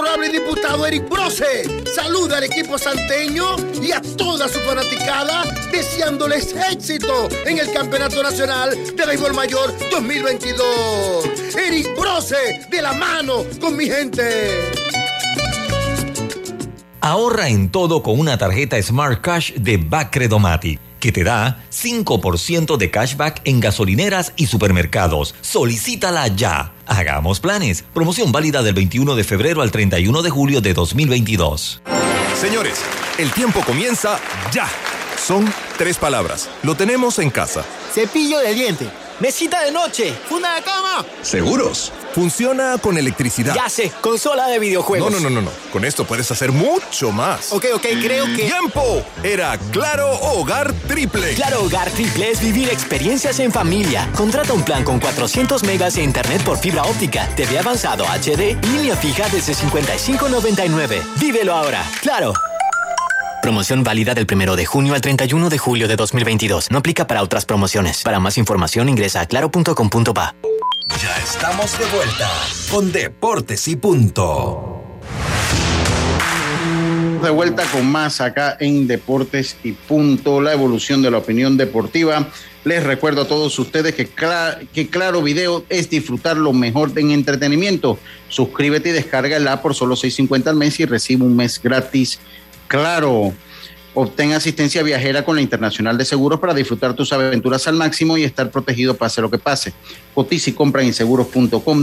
Honorable diputado Eric Brose saluda al equipo santeño y a toda su fanaticada deseándoles éxito en el Campeonato Nacional de Béisbol Mayor 2022. Eric Brose de la mano con mi gente. Ahorra en todo con una tarjeta Smart Cash de Bacredomatic que te da 5% de cashback en gasolineras y supermercados. Solicítala ya. Hagamos planes. Promoción válida del 21 de febrero al 31 de julio de 2022. Señores, el tiempo comienza ya. Son tres palabras. Lo tenemos en casa. Cepillo de diente. Mesita de noche. Funda de cama. ¿Seguros? Funciona con electricidad. Ya sé, consola de videojuegos. No, no, no, no, no. Con esto puedes hacer mucho más. Ok, ok, creo que. ¡Tiempo! Era Claro Hogar Triple. Claro Hogar Triple es vivir experiencias en familia. Contrata un plan con 400 megas de internet por fibra óptica, TV avanzado HD y línea fija desde 55.99. Vívelo ahora. Claro. Promoción válida del 1 de junio al 31 de julio de 2022. No aplica para otras promociones. Para más información ingresa a claro.com.pa. Ya estamos de vuelta con Deportes y Punto. De vuelta con más acá en Deportes y Punto, la evolución de la opinión deportiva. Les recuerdo a todos ustedes que, que Claro Video es disfrutar lo mejor en entretenimiento. Suscríbete y descarga por solo 6.50 al mes y recibe un mes gratis. Claro. Obtén asistencia viajera con la Internacional de Seguros para disfrutar tus aventuras al máximo y estar protegido pase lo que pase. Cotiza y compra en.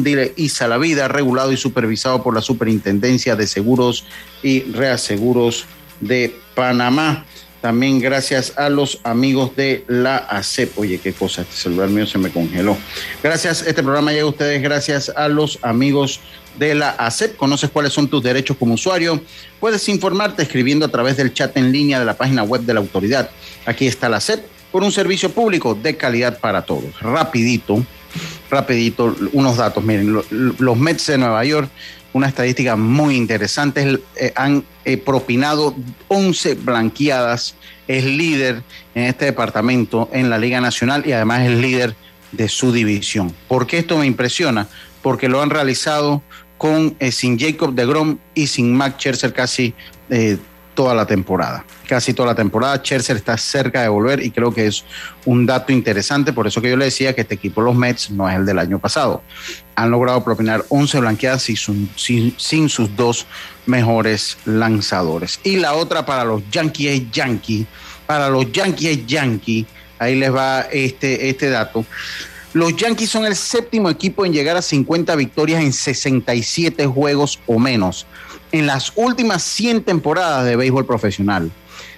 Dile ISA la vida, regulado y supervisado por la Superintendencia de Seguros y Reaseguros de Panamá. También gracias a los amigos de la ACEP. Oye, qué cosa, este celular mío se me congeló. Gracias, este programa llega a ustedes gracias a los amigos de la ACEP. Conoces cuáles son tus derechos como usuario. Puedes informarte escribiendo a través del chat en línea de la página web de la autoridad. Aquí está la ACEP por un servicio público de calidad para todos. Rapidito, rapidito, unos datos. Miren, los Mets de Nueva York una estadística muy interesante. Eh, han eh, propinado 11 blanqueadas. Es líder en este departamento en la Liga Nacional y además es líder de su división. ¿Por qué esto me impresiona? Porque lo han realizado con eh, sin Jacob de Grom y sin Max Scherzer casi toda la temporada. Casi toda la temporada. Scherzer está cerca de volver y creo que es un dato interesante. Por eso que yo le decía que este equipo, los Mets, no es el del año pasado. Han logrado propinar 11 blanqueadas sin, sin, sus dos mejores lanzadores. Y la otra para los Yankees es Yankee. Para los Yankees es Yankee. Ahí les va este, este dato. Los Yankees son el séptimo equipo en llegar a 50 victorias en 67 juegos o menos en las últimas 100 temporadas de béisbol profesional.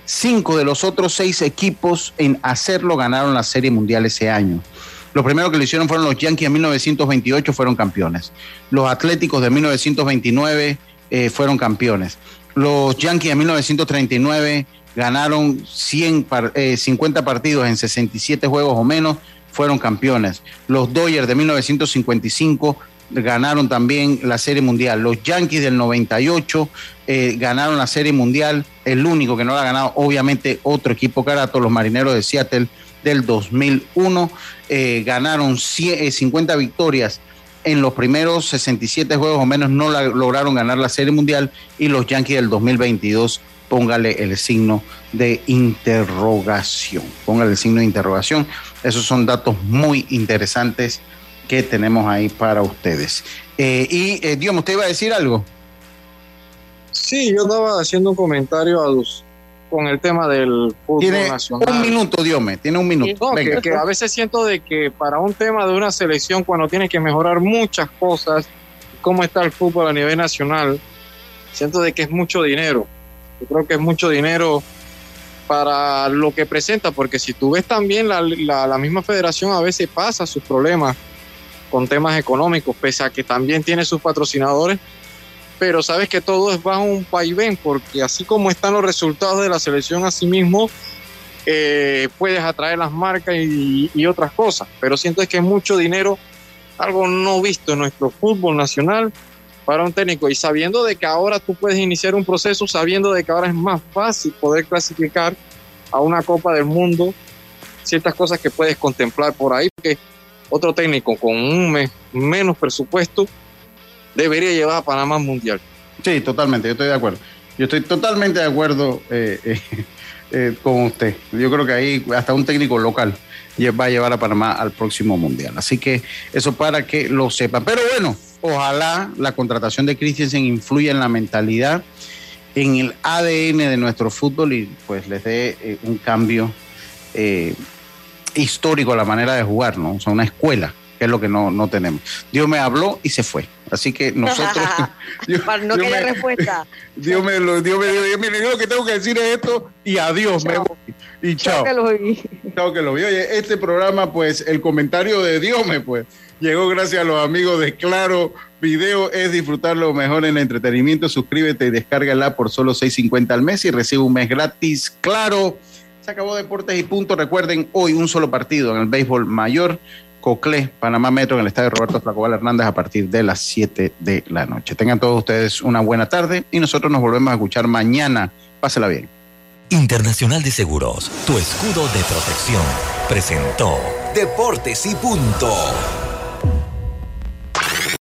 Cinco de los otros seis equipos en hacerlo ganaron la Serie Mundial ese año. Lo primero que lo hicieron fueron los Yankees en 1928, fueron campeones. Los Atléticos de 1929 eh, fueron campeones. Los Yankees en 1939 ganaron 100 50 eh, partidos en 67 juegos o menos, fueron campeones. Los Dodgers de 1955 ganaron también la Serie Mundial. Los Yankees del 98 eh, ganaron la Serie Mundial. El único que no la ha ganado, obviamente, otro equipo carato, los Marineros de Seattle del 2001. Eh, ganaron 50 eh, victorias en los primeros 67 juegos o menos, no lograron ganar la Serie Mundial. Y los Yankees del 2022 póngale el signo de interrogación. Póngale el signo de interrogación. Esos son datos muy interesantes que tenemos ahí para ustedes. Eh, y eh, Dios, ¿usted iba a decir algo? Sí, yo estaba haciendo un comentario a los, con el tema del fútbol tiene nacional. Un minuto, Dios me, tiene un minuto. que, a veces siento de que para un tema de una selección, cuando tiene que mejorar muchas cosas, cómo está el fútbol a nivel nacional, siento de que es mucho dinero. Yo creo que es mucho dinero para lo que presenta, porque si tú ves también la, la, misma federación a veces pasa sus problemas con temas económicos, pese a que también tiene sus patrocinadores, pero sabes que todo es bajo un vaivén, porque así como están los resultados de la selección a sí mismo, eh, puedes atraer las marcas y, y, otras cosas, pero siento que es mucho dinero, algo no visto en nuestro fútbol nacional para un técnico y sabiendo de que ahora tú puedes iniciar un proceso, sabiendo de que ahora es más fácil poder clasificar a una Copa del Mundo, ciertas cosas que puedes contemplar por ahí, porque otro técnico con un menos presupuesto debería llevar a Panamá al Mundial. Sí, totalmente, yo estoy de acuerdo. Yo estoy totalmente de acuerdo eh, eh, eh, con usted. Yo creo que ahí hasta un técnico local va a llevar a Panamá al próximo Mundial. Así que eso para que lo sepan. Pero bueno, ojalá la contratación de Christensen influya en la mentalidad, en el ADN de nuestro fútbol y pues les dé un cambio histórico a la manera de jugar, ¿no? O sea, una escuela que es lo que no, no tenemos. Dios me habló y se fue. Así que nosotros. Dios, no quería respuesta. Dios me, lo, Dios me dijo, mire, yo lo que tengo que decir es esto y adiós, me voy. Y chao. Chao que lo vi. Chao que lo vi. Oye, este programa, pues, el comentario de Dios me, pues, llegó gracias a los amigos de Claro Video. Es disfrutar lo mejor en el entretenimiento. Suscríbete y descárgala por solo 6.50 al mes y recibe un mes gratis. Claro. Se acabó Deportes y Punto. Recuerden, hoy un solo partido en el béisbol mayor. Coclé, Panamá Metro, en el estadio Roberto Flacobal Hernández a partir de las 7 de la noche. Tengan todos ustedes una buena tarde y nosotros nos volvemos a escuchar mañana. Pásela bien. Internacional de Seguros, tu escudo de protección, presentó Deportes y Punto.